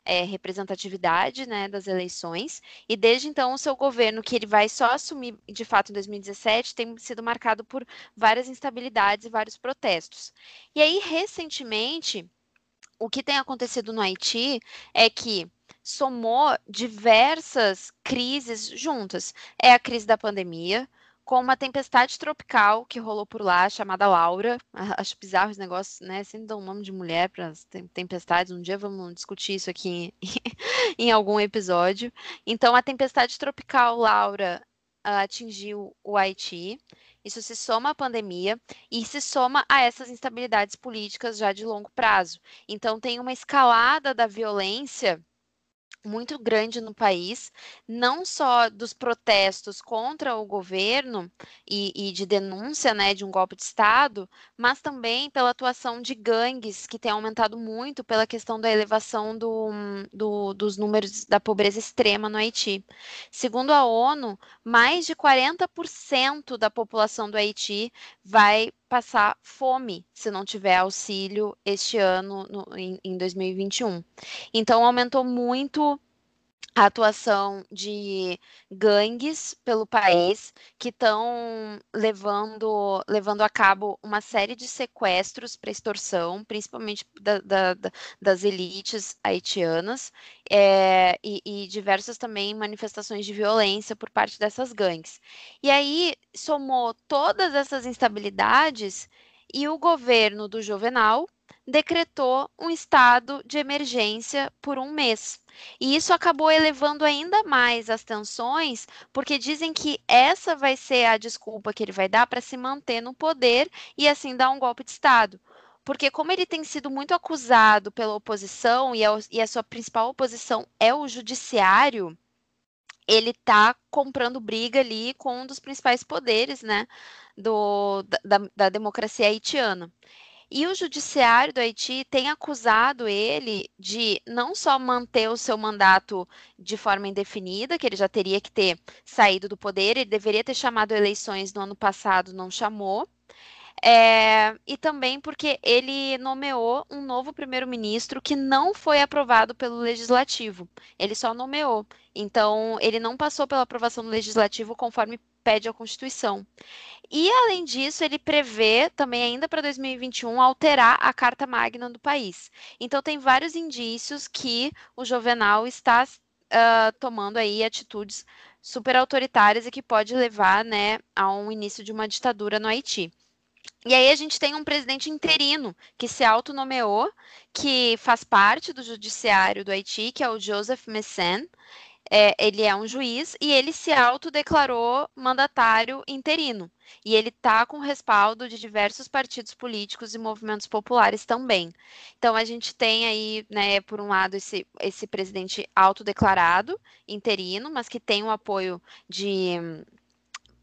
é, representatividade né, das eleições. E desde então, o seu governo, que ele vai só assumir de fato em 2017, tem sido marcado por várias instabilidades e vários protestos. E aí, recentemente o que tem acontecido no Haiti é que somou diversas crises juntas. É a crise da pandemia, com uma tempestade tropical que rolou por lá, chamada Laura. Acho bizarro os negócios, né? Sempre dão um nome de mulher para tempestades. Um dia vamos discutir isso aqui em, algum episódio. Então, a tempestade tropical Laura atingiu o Haiti. Isso se soma à pandemia e se soma a essas instabilidades políticas já de longo prazo. Então, tem uma escalada da violência muito grande no país, não só dos protestos contra o governo e, e, de denúncia né, de um golpe de Estado, mas também pela atuação de gangues, que tem aumentado muito pela questão da elevação do, do, dos números da pobreza extrema no Haiti. Segundo a ONU, mais de 40% da população do Haiti vai passar fome se não tiver auxílio este ano, no, em, em 2021. Então, aumentou muito a atuação de gangues pelo país que estão levando, levando a cabo uma série de sequestros para extorsão, principalmente da, da, da, das elites haitianas, é, e, e diversas também manifestações de violência por parte dessas gangues. E aí somou todas essas instabilidades E o governo do Juvenal decretou um estado de emergência por um mês. E isso acabou elevando ainda mais as tensões, porque dizem que essa vai ser a desculpa que ele vai dar para se manter no poder e assim dar um golpe de Estado. Porque, como ele tem sido muito acusado pela oposição e a, e a sua principal oposição é o judiciário, ele está comprando briga ali com um dos principais poderes né, do, da, da democracia haitiana. E o judiciário do Haiti tem acusado ele de não só manter o seu mandato de forma indefinida, que ele já teria que ter saído do poder, ele deveria ter chamado eleições no ano passado, não chamou. É, e também porque ele nomeou um novo primeiro-ministro que não foi aprovado pelo legislativo. Ele só nomeou. Então, ele não passou pela aprovação do legislativo conforme pede a Constituição. E, além disso, ele prevê também, ainda para 2021, alterar a Carta Magna do país. Então, tem vários indícios que o Jovenal está uh, tomando aí atitudes super autoritárias e que pode levar né, a um início de uma ditadura no Haiti. E aí a gente tem um presidente interino que se autonomeou, que faz parte do judiciário do Haiti, que é o Joseph Messen é, ele é um juiz e ele se autodeclarou mandatário interino. E ele está com respaldo de diversos partidos políticos e movimentos populares também. Então a gente tem aí, né, por um lado, esse, esse presidente autodeclarado, interino, mas que tem o apoio de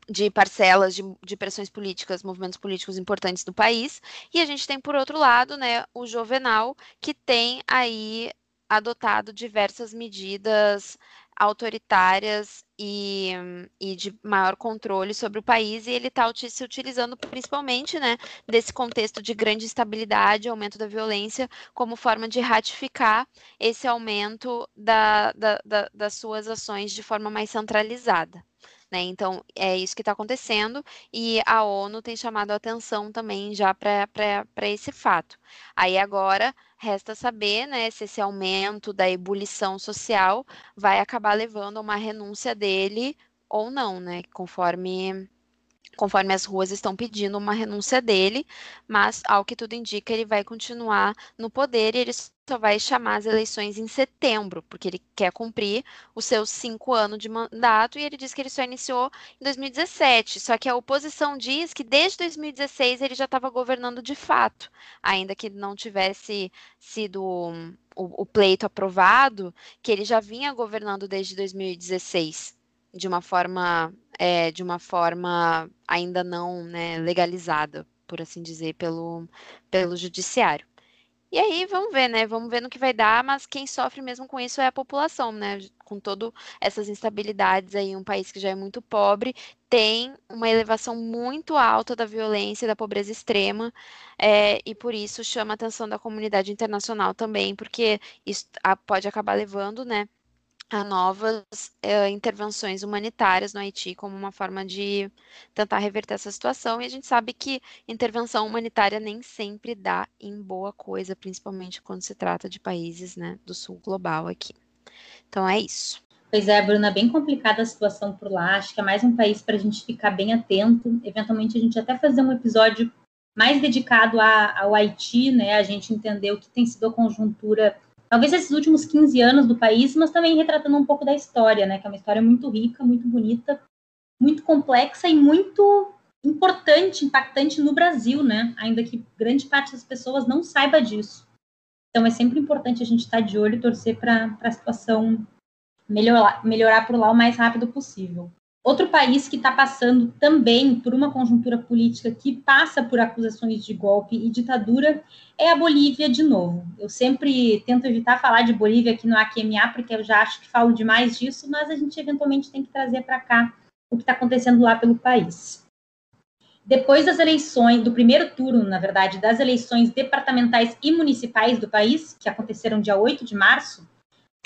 de parcelas de, de, pressões políticas, movimentos políticos importantes do país, e a gente tem, por outro lado, né, o Jovenal, que tem aí adotado diversas medidas autoritárias e, e, de maior controle sobre o país, e ele está se utilizando principalmente né, desse contexto de grande instabilidade, aumento da violência, como forma de ratificar esse aumento da, da, da, das suas ações de forma mais centralizada. Né? Então, é isso que está acontecendo, e a ONU tem chamado a atenção também já para esse fato. Aí agora resta saber né, se esse aumento da ebulição social vai acabar levando a uma renúncia dele ou não, né? Conforme conforme as ruas estão pedindo uma renúncia dele, mas ao que tudo indica, ele vai continuar no poder e ele só vai chamar as eleições em setembro, porque ele quer cumprir os seus cinco anos de mandato e ele diz que ele só iniciou em 2017. Só que a oposição diz que desde 2016 ele já estava governando de fato, ainda que não tivesse sido o, o pleito aprovado, que ele já vinha governando desde 2016 de uma forma é, de uma forma ainda não né, legalizada, por assim dizer, pelo, pelo judiciário. E aí vamos ver, né? Vamos ver no que vai dar, mas quem sofre mesmo com isso é a população, né? Com todas essas instabilidades aí, um país que já é muito pobre, tem uma elevação muito alta da violência da pobreza extrema, é, e por isso chama a atenção da comunidade internacional também, porque isso pode acabar levando, né? A novas uh, intervenções humanitárias no Haiti como uma forma de tentar reverter essa situação. E a gente sabe que intervenção humanitária nem sempre dá em boa coisa, principalmente quando se trata de países né, do sul global aqui. Então é isso. Pois é, Bruna, bem complicada a situação por lá. Acho que é mais um país para a gente ficar bem atento. Eventualmente a gente até fazer um episódio mais dedicado a, ao Haiti, né? A gente entender o que tem sido a conjuntura talvez esses últimos 15 anos do país, mas também retratando um pouco da história, né? Que é uma história muito rica, muito bonita, muito complexa e muito importante, impactante no Brasil, né? Ainda que grande parte das pessoas não saiba disso. Então é sempre importante a gente estar de olho e torcer para a situação melhorar, melhorar por lá o mais rápido possível. Outro país que está passando também por uma conjuntura política que passa por acusações de golpe e ditadura é a Bolívia de novo. Eu sempre tento evitar falar de Bolívia aqui no AQMA, porque eu já acho que falo demais disso, mas a gente eventualmente tem que trazer para cá o que está acontecendo lá pelo país. Depois das eleições, do primeiro turno, na verdade, das eleições departamentais e municipais do país, que aconteceram dia 8 de março,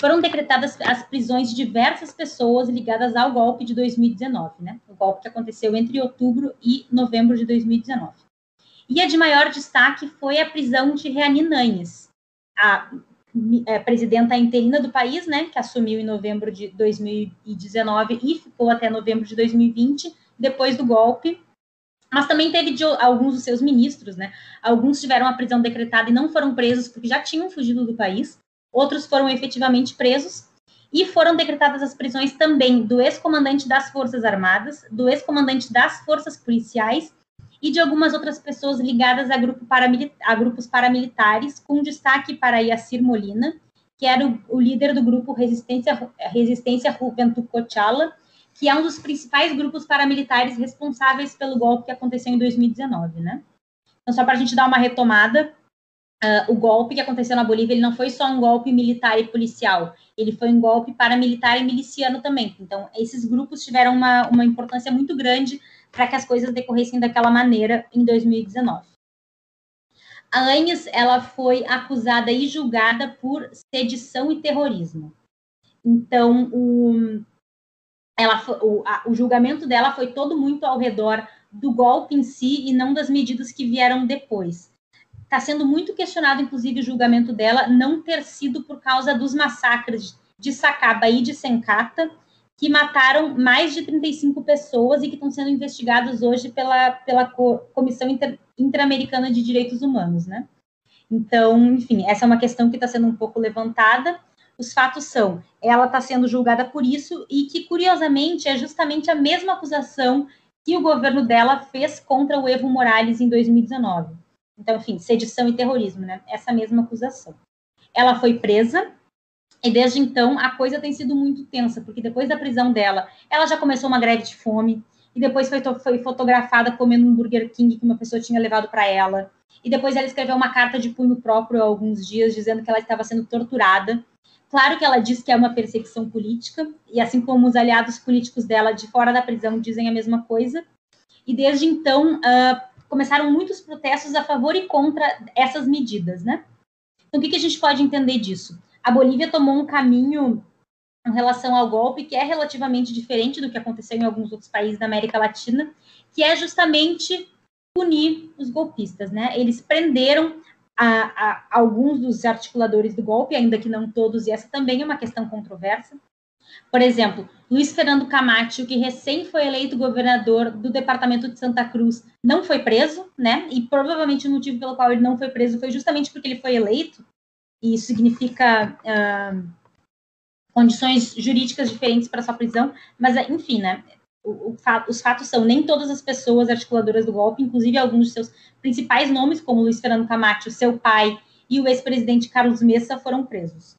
foram decretadas as prisões de diversas pessoas ligadas ao golpe de 2019, né? O golpe que aconteceu entre outubro e novembro de 2019. E a de maior destaque foi a prisão de Reani Nanhes, a, a presidenta interina do país, né, que assumiu em novembro de 2019 e ficou até novembro de 2020, depois do golpe. mas também teve de alguns dos seus ministros, né? Alguns tiveram a prisão decretada e não foram presos porque já tinham fugido do país, outros foram efetivamente presos e foram decretadas as prisões também do ex-comandante das Forças Armadas, do ex-comandante das Forças Policiais e de algumas outras pessoas ligadas a, grupo a grupos paramilitares, com destaque para Yacir Molina, que era o, o líder do grupo Resistência, Resistência Juventud Cochala, que é um dos principais grupos paramilitares responsáveis pelo golpe que aconteceu em 2019, né? Então, só para a gente dar uma retomada, uh, o golpe que aconteceu na Bolívia, ele não foi só um golpe militar e policial, ele foi um golpe paramilitar e miliciano também. Então, esses grupos tiveram uma, uma importância muito grande para que as coisas decorressem daquela maneira em 2019. A Anhes, ela foi acusada e julgada por sedição e terrorismo. Então, o, ela, o, a, o julgamento dela foi todo muito ao redor do golpe em si e não das medidas que vieram depois. Está sendo muito questionado, inclusive, o julgamento dela não ter sido por causa dos massacres de Sacaba e de Sencata, que mataram mais de 35 pessoas e que estão sendo investigados hoje pela, pela Comissão Inter, Interamericana de Direitos Humanos, né? Então, enfim, essa é uma questão que está sendo um pouco levantada. Os fatos são, ela está sendo julgada por isso e que, curiosamente, é justamente a mesma acusação que o governo dela fez contra o Evo Morales em 2019. Então, enfim, sedição e terrorismo, né? Essa mesma acusação. Ela foi presa, e desde então a coisa tem sido muito tensa, porque depois da prisão dela, ela já começou uma greve de fome, e depois foi, foi fotografada comendo um Burger King que uma pessoa tinha levado para ela. E depois ela escreveu uma carta de punho próprio há alguns dias, dizendo que ela estava sendo torturada. Claro que ela diz que é uma perseguição política, e assim como os aliados políticos dela de fora da prisão dizem a mesma coisa. E desde então uh, começaram muitos protestos a favor e contra essas medidas, né? Então, o que, que a gente pode entender disso? a Bolívia tomou um caminho em relação ao golpe que é relativamente diferente do que aconteceu em alguns outros países da América Latina, que é justamente punir os golpistas, né? Eles prenderam a, a, alguns dos articuladores do golpe, ainda que não todos, e essa também é uma questão controversa. Por exemplo, Luiz Fernando Camacho, que recém foi eleito governador do departamento de Santa Cruz, não foi preso, né? E provavelmente o motivo pelo qual ele não foi preso foi justamente porque ele foi eleito e isso significa uh, condições jurídicas diferentes para sua prisão, mas enfim, né? O, o, os fatos são nem todas as pessoas articuladoras do golpe, inclusive alguns de seus principais nomes, como Luiz Fernando Camacho, seu pai e o ex-presidente Carlos Messa, foram presos.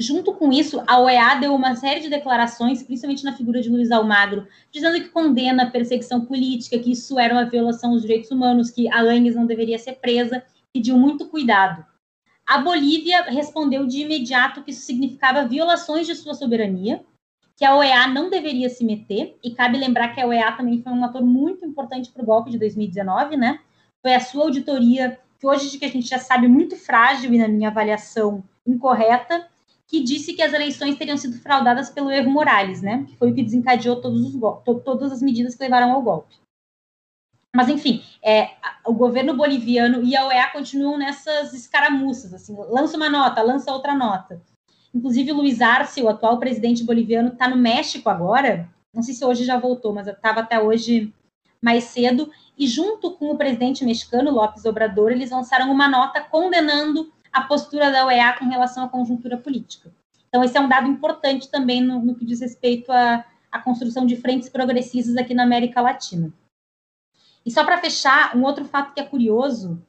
Junto com isso, a OEA deu uma série de declarações, principalmente na figura de Luiz Almagro, dizendo que condena a perseguição política, que isso era uma violação dos direitos humanos, que a Langes não deveria ser presa, pediu muito cuidado. A Bolívia respondeu de imediato que isso significava violações de sua soberania, que a OEA não deveria se meter, e cabe lembrar que a OEA também foi um ator muito importante para o golpe de 2019, né? Foi a sua auditoria, que hoje que a gente já sabe muito frágil e na minha avaliação incorreta, que disse que as eleições teriam sido fraudadas pelo Evo Morales, né? Que foi o que desencadeou os todas as medidas que levaram ao golpe. Mas, enfim, é, o governo boliviano e a OEA continuam nessas escaramuças, assim, lança uma nota, lança outra nota. Inclusive, Luiz Arce, o atual presidente boliviano, está no México agora, não sei se hoje já voltou, mas estava até hoje mais cedo, e junto com o presidente mexicano, López Obrador, eles lançaram uma nota condenando a postura da OEA com relação à conjuntura política. Então, esse é um dado importante também no, no que diz respeito à, à construção de frentes progressistas aqui na América Latina. E só para fechar, um outro fato que é curioso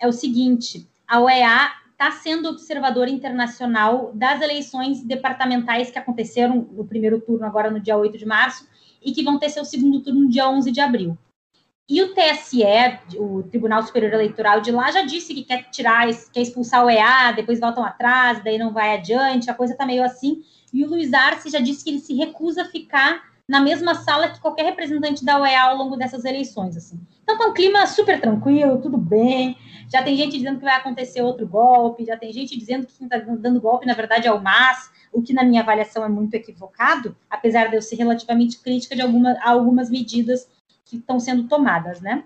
é o seguinte: a OEA está sendo observadora internacional das eleições departamentais que aconteceram no primeiro turno, agora no dia 8 de março, e que vão ter seu segundo turno no dia 11 de abril. E o TSE, o Tribunal Superior Eleitoral de lá, já disse que quer tirar, quer expulsar o EA, depois voltam atrás, daí não vai adiante, a coisa está meio assim. E o Luiz Arce já disse que ele se recusa a ficar na mesma sala que qualquer representante da UEA ao longo dessas eleições, assim. Então tá um clima super tranquilo, tudo bem. Já tem gente dizendo que vai acontecer outro golpe, já tem gente dizendo que quem está dando golpe, na verdade, é o MAS, o que na minha avaliação é muito equivocado, apesar de eu ser relativamente crítica de alguma, algumas medidas que estão sendo tomadas, né?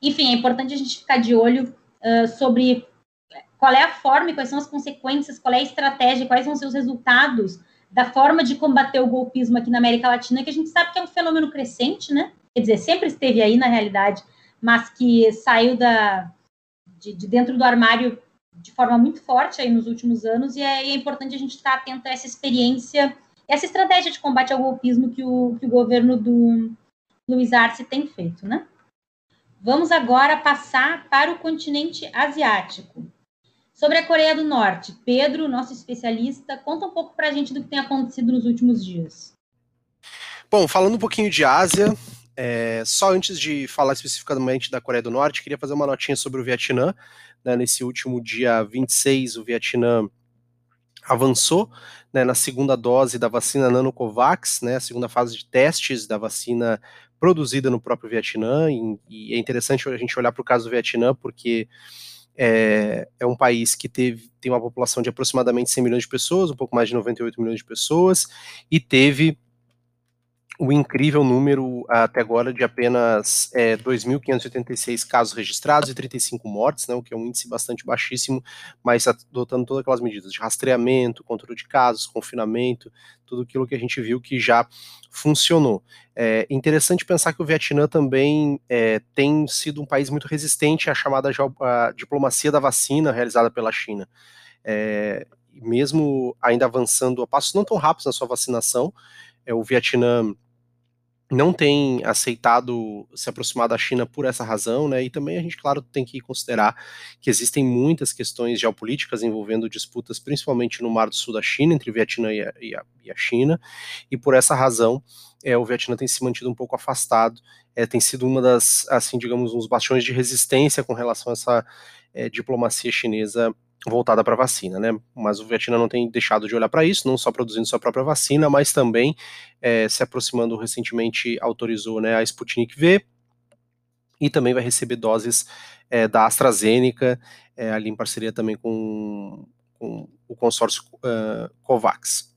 Enfim, é importante a gente ficar de olho uh, sobre qual é a forma e quais são as consequências, qual é a estratégia, quais vão ser os resultados da forma de combater o golpismo aqui na América Latina, que a gente sabe que é um fenômeno crescente, né? quer dizer, sempre esteve aí na realidade, mas que saiu da, de, de dentro do armário de forma muito forte aí nos últimos anos, e é, é importante a gente estar atento a essa experiência, essa estratégia de combate ao golpismo que o, que o governo do Luiz Arce tem feito, né? Vamos agora passar para o continente asiático. Sobre a Coreia do Norte, Pedro, nosso especialista, conta um pouco para a gente do que tem acontecido nos últimos dias. Bom, falando um pouquinho de Ásia, é, só antes de falar especificamente da Coreia do Norte, queria fazer uma notinha sobre o Vietnã. Né, nesse último dia 26, o Vietnã avançou né, na segunda dose da vacina Nanocovax, né, a segunda fase de testes da vacina produzida no próprio Vietnã, e, e é interessante a gente olhar para o caso do Vietnã, porque é, é, um país que teve, tem uma população de aproximadamente 100 milhões de pessoas, um pouco mais de 98 milhões de pessoas, e teve o incrível número até agora de apenas é, 2.586 casos registrados e 35 mortes, né, o que é um índice bastante baixíssimo, mas adotando todas aquelas medidas de rastreamento, controle de casos, confinamento, tudo aquilo que a gente viu que já funcionou. É interessante pensar que o Vietnã também é, tem sido um país muito resistente à chamada diplomacia da vacina realizada pela China. É, mesmo ainda avançando a passos não tão rápidos na sua vacinação, é, o Vietnã não tem aceitado se aproximar da China por essa razão, né? E também a gente, claro, tem que considerar que existem muitas questões geopolíticas envolvendo disputas, principalmente no Mar do Sul da China, entre Vietnã e a, e a, e a China, e por essa razão é, o Vietnã tem se mantido um pouco afastado, é, tem sido uma das, assim, digamos, uns bastiões de resistência com relação a essa é, diplomacia chinesa voltada para vacina, né? Mas o Vietnã não tem deixado de olhar para isso, não só produzindo sua própria vacina, mas também é, se aproximando recentemente autorizou, né, a Sputnik V e também vai receber doses é, da AstraZeneca, é, ali em parceria também com, com o consórcio uh, COVAX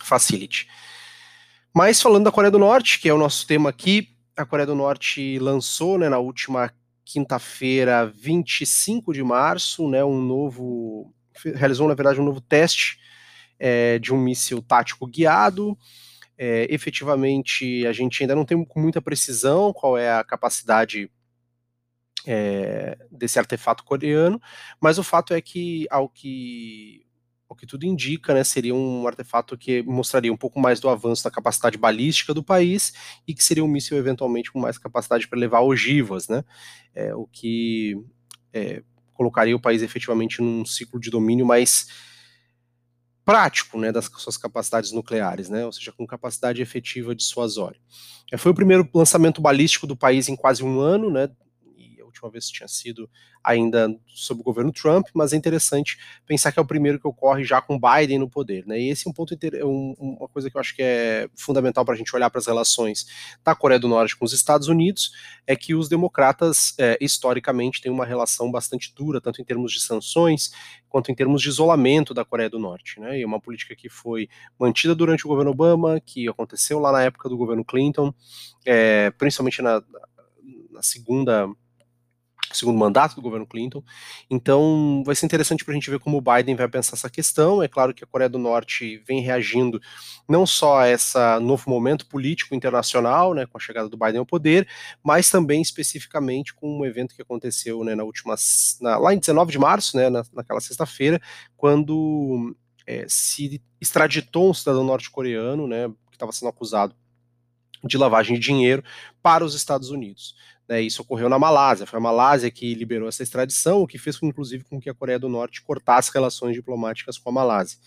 Facility. Mas falando da Coreia do Norte, que é o nosso tema aqui, a Coreia do Norte lançou, né, na última quinta-feira, 25 de março, né, um novo, realizou na verdade um novo teste é, de um míssil tático guiado. É, efetivamente, a gente ainda não tem com muita precisão qual é a capacidade é, desse artefato coreano, mas o fato é que, ao que o que tudo indica, né, seria um artefato que mostraria um pouco mais do avanço da capacidade balística do país e que seria um míssil eventualmente com mais capacidade para levar ogivas, né, é, o que é, colocaria o país efetivamente num ciclo de domínio mais prático, né, das suas capacidades nucleares, né, ou seja, com capacidade efetiva dissuasória. É, foi o primeiro lançamento balístico do país em quase um ano, né, última vez tinha sido ainda sob o governo Trump, mas é interessante pensar que é o primeiro que ocorre já com Biden no poder, né? E esse é um ponto um, uma coisa que eu acho que é fundamental para a gente olhar para as relações da Coreia do Norte com os Estados Unidos, é que os democratas é, historicamente têm uma relação bastante dura, tanto em termos de sanções quanto em termos de isolamento da Coreia do Norte, né? E é uma política que foi mantida durante o governo Obama, que aconteceu lá na época do governo Clinton, é, principalmente na, na segunda segundo mandato do governo Clinton. Então, vai ser interessante para a gente ver como o Biden vai pensar essa questão. É claro que a Coreia do Norte vem reagindo não só a esse novo momento político internacional, né, com a chegada do Biden ao poder, mas também especificamente com um evento que aconteceu né, na última, na, lá em 19 de março, né, na, naquela sexta-feira, quando é, se extraditou um cidadão norte-coreano, né, que estava sendo acusado de lavagem de dinheiro para os Estados Unidos. Né, isso ocorreu na Malásia, foi a Malásia que liberou essa extradição, o que fez inclusive com que a Coreia do Norte cortasse relações diplomáticas com a Malásia.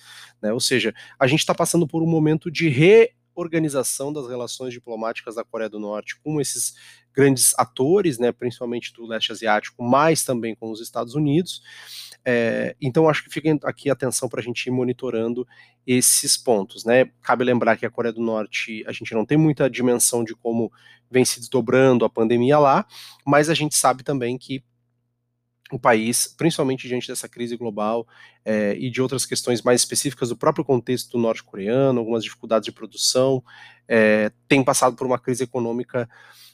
Né, ou seja, a gente está passando por um momento de reorganização das relações diplomáticas da Coreia do Norte com esses grandes atores, né, principalmente do leste asiático, mas também com os Estados Unidos. É, então, acho que fica aqui atenção para a gente ir monitorando esses pontos. Né? Cabe lembrar que a Coreia do Norte, a gente não tem muita dimensão de como vem se desdobrando a pandemia lá, mas a gente sabe também que o país, principalmente diante dessa crise global é, e de outras questões mais específicas do próprio contexto norte-coreano, algumas dificuldades de produção, é, tem passado por uma crise econômica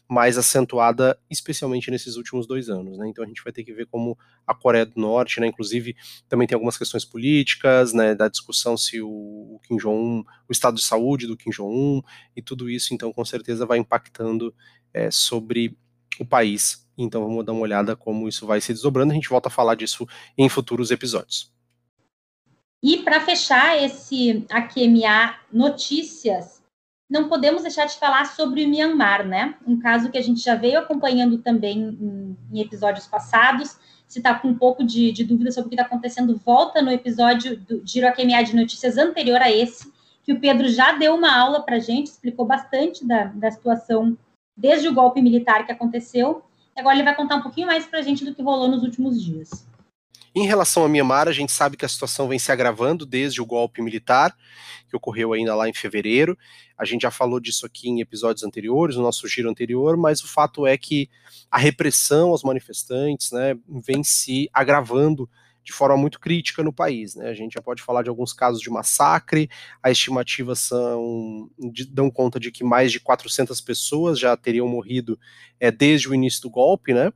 mais acentuada, especialmente nesses últimos dois anos. Né? Então a gente vai ter que ver como a Coreia do Norte, né, inclusive também tem algumas questões políticas, né, da discussão se o, o Kim Jong-un, o estado de saúde do Kim Jong-un e tudo isso, então com certeza vai impactando é, sobre o país. Então vamos dar uma olhada como isso vai se desdobrando. A gente volta a falar disso em futuros episódios. E para fechar esse AQMA Notícias, não podemos deixar de falar sobre o Myanmar, né? Um caso que a gente já veio acompanhando também em, episódios passados. Se está com um pouco de, de, dúvida sobre o que está acontecendo, volta no episódio do Giro AQMA de notícias anterior a esse, que o Pedro já deu uma aula para a gente, explicou bastante da, da situação desde o golpe militar que aconteceu. Agora ele vai contar um pouquinho mais para a gente do que rolou nos últimos dias. Em relação a Mianmar, a gente sabe que a situação vem se agravando desde o golpe militar, que ocorreu ainda lá em fevereiro. A gente já falou disso aqui em episódios anteriores, no nosso giro anterior, mas o fato é que a repressão aos manifestantes né, vem se agravando de forma muito crítica no país. Né? A gente já pode falar de alguns casos de massacre, as estimativas são, de, dão conta de que mais de 400 pessoas já teriam morrido é, desde o início do golpe, né?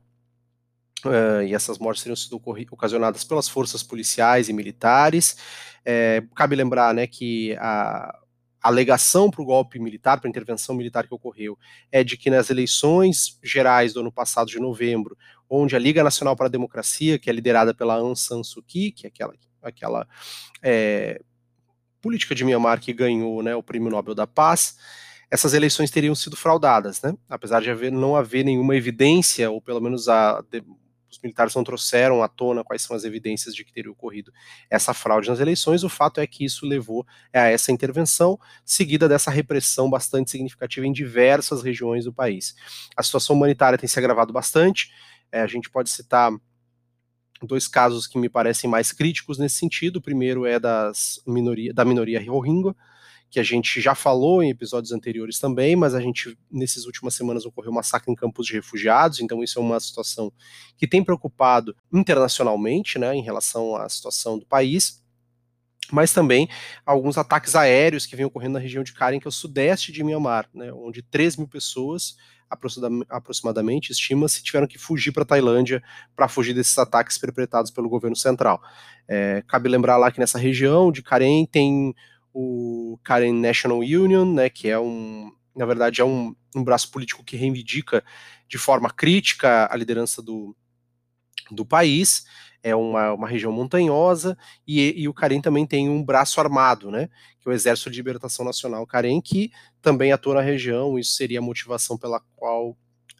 Uh, e essas mortes teriam sido ocasionadas pelas forças policiais e militares. É, cabe lembrar né, que a, a alegação para o golpe militar, para a intervenção militar que ocorreu, é de que nas eleições gerais do ano passado, de novembro, onde a Liga Nacional para a Democracia, que é liderada pela Aung San Suu Kyi, que é aquela, aquela é, política de Myanmar que ganhou né, o Prêmio Nobel da Paz, essas eleições teriam sido fraudadas, né? apesar de haver, não haver nenhuma evidência, ou pelo menos a, os militares não trouxeram à tona quais são as evidências de que teria ocorrido essa fraude nas eleições, o fato é que isso levou a essa intervenção, seguida dessa repressão bastante significativa em diversas regiões do país. A situação humanitária tem se agravado bastante, é, a gente pode citar dois casos que me parecem mais críticos nesse sentido. O primeiro é das minoria, da minoria Rohingya, que a gente já falou em episódios anteriores também, mas a gente, nessas últimas semanas, ocorreu um massacre em campos de refugiados, então isso é uma situação que tem preocupado internacionalmente, né, em relação à situação do país, mas também alguns ataques aéreos que vêm ocorrendo na região de Karen, que é o sudeste de Myanmar, né, onde 3 mil pessoas aproximadamente, estima-se, tiveram que fugir para a Tailândia para fugir desses ataques perpetrados pelo governo central. É, cabe lembrar lá que nessa região de Karen tem o Karen National Union, né, que é um, na verdade, é um, um braço político que reivindica de forma crítica a liderança do, do país, é uma, uma região montanhosa, e, e, o Karen também tem um braço armado, né, que é o Exército de Libertação Nacional Karen, que também atua na região, isso seria a motivação pela qual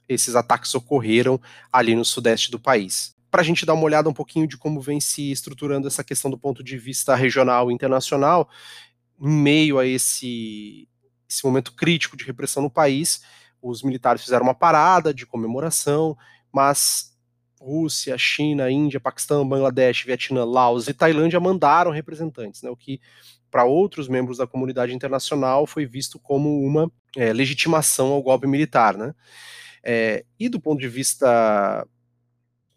esses ataques ocorreram ali no sudeste do país. Para a gente dar uma olhada um pouquinho de como vem se estruturando essa questão do ponto de vista regional e internacional, em meio a esse, esse momento crítico de repressão no país, os militares fizeram uma parada de comemoração, mas Rússia, China, Índia, Paquistão, Bangladesh, Vietnã, Laos e Tailândia mandaram representantes, né, o que para outros membros da comunidade internacional foi visto como uma é, legitimação ao golpe militar. Né? É, e do ponto de vista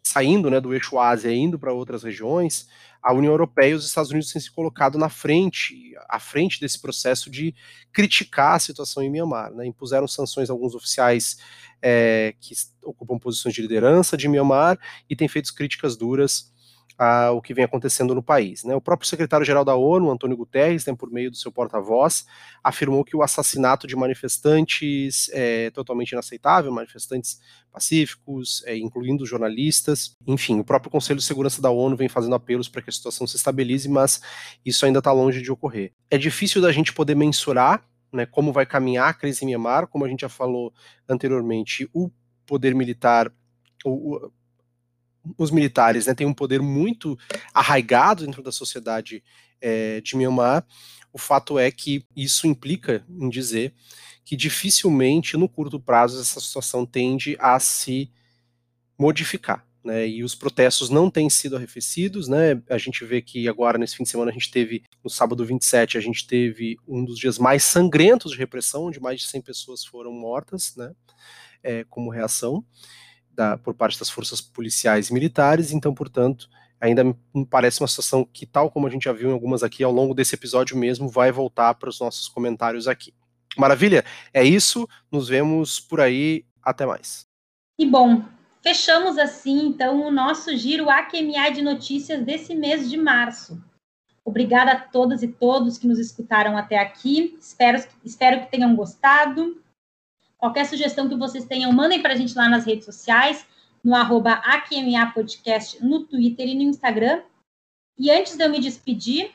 saindo né, do eixo Ásia indo para outras regiões, a União Europeia e os Estados Unidos têm se colocado na frente, à frente desse processo de criticar a situação em Myanmar. Né? Impuseram sanções a alguns oficiais é, que ocupam posições de liderança de Myanmar e têm feito críticas duras ao que vem acontecendo no país. Né? O próprio secretário-geral da ONU, Antônio Guterres, né, por meio do seu porta-voz, afirmou que o assassinato de manifestantes é totalmente inaceitável, manifestantes pacíficos, é, incluindo jornalistas. Enfim, o próprio Conselho de Segurança da ONU vem fazendo apelos para que a situação se estabilize, mas isso ainda está longe de ocorrer. É difícil da gente poder mensurar né, como vai caminhar a crise em Myanmar, como a gente já falou anteriormente, o poder militar, o, os militares né, têm um poder muito arraigado dentro da sociedade é, de Myanmar. O fato é que isso implica em dizer que dificilmente no curto prazo essa situação tende a se modificar. Né, e os protestos não têm sido arrefecidos, né, a gente vê que agora, nesse fim de semana, a gente teve, no sábado 27, a gente teve um dos dias mais sangrentos de repressão, onde mais de 100 pessoas foram mortas, né, é, como reação, da, por parte das forças policiais e militares, então, portanto, ainda me parece uma situação que, tal como a gente já viu em algumas aqui, ao longo desse episódio mesmo, vai voltar para os nossos comentários aqui. Maravilha? É isso, nos vemos por aí, até mais. E bom, fechamos assim, então, o nosso giro AQMA de notícias desse mês de março. Obrigada a todas e todos que nos escutaram até aqui. Espero, espero que tenham gostado. Qualquer sugestão que vocês tenham, mandem para a gente lá nas redes sociais, no arroba Podcast, no Twitter e no Instagram. E antes de eu me despedir,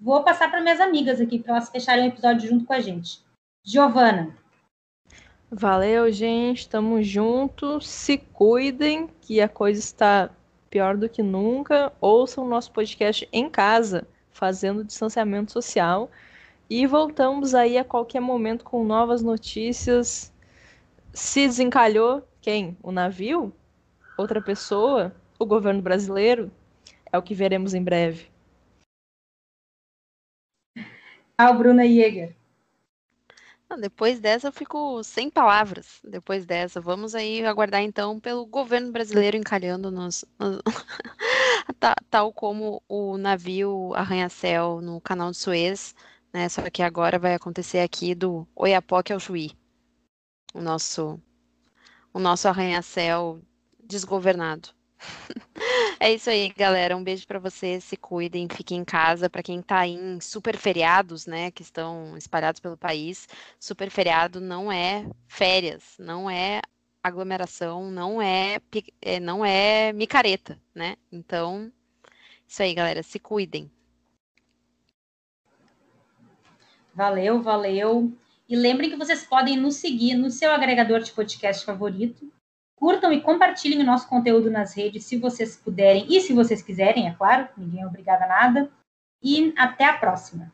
vou passar para minhas amigas aqui, para elas fecharem o episódio junto com a gente. Giovana. Valeu, gente. Tamo junto. Se cuidem, que a coisa está pior do que nunca. Ouçam o nosso podcast em casa fazendo distanciamento social. E voltamos aí a qualquer momento com novas notícias. Se desencalhou quem? O navio? Outra pessoa? O governo brasileiro? É o que veremos em breve. Ah, Bruna Jäger. Depois dessa eu fico sem palavras. Depois dessa, vamos aí aguardar então pelo governo brasileiro encalhando nos, nos tal como o navio arranha-céu no canal de Suez, né? Só que agora vai acontecer aqui do Oiapoque ao Chuí. O nosso o nosso arranha-céu desgovernado. É isso aí, galera. Um beijo para vocês. Se cuidem, fiquem em casa. Para quem está em super feriados, né, que estão espalhados pelo país, super feriado não é férias, não é aglomeração, não é, é não é micareta, né? Então, isso aí, galera. Se cuidem. Valeu, valeu. E lembrem que vocês podem nos seguir no seu agregador de podcast favorito Curtam e compartilhem o nosso conteúdo nas redes, se vocês puderem e se vocês quiserem, é claro, ninguém é obrigado a nada. E até a próxima.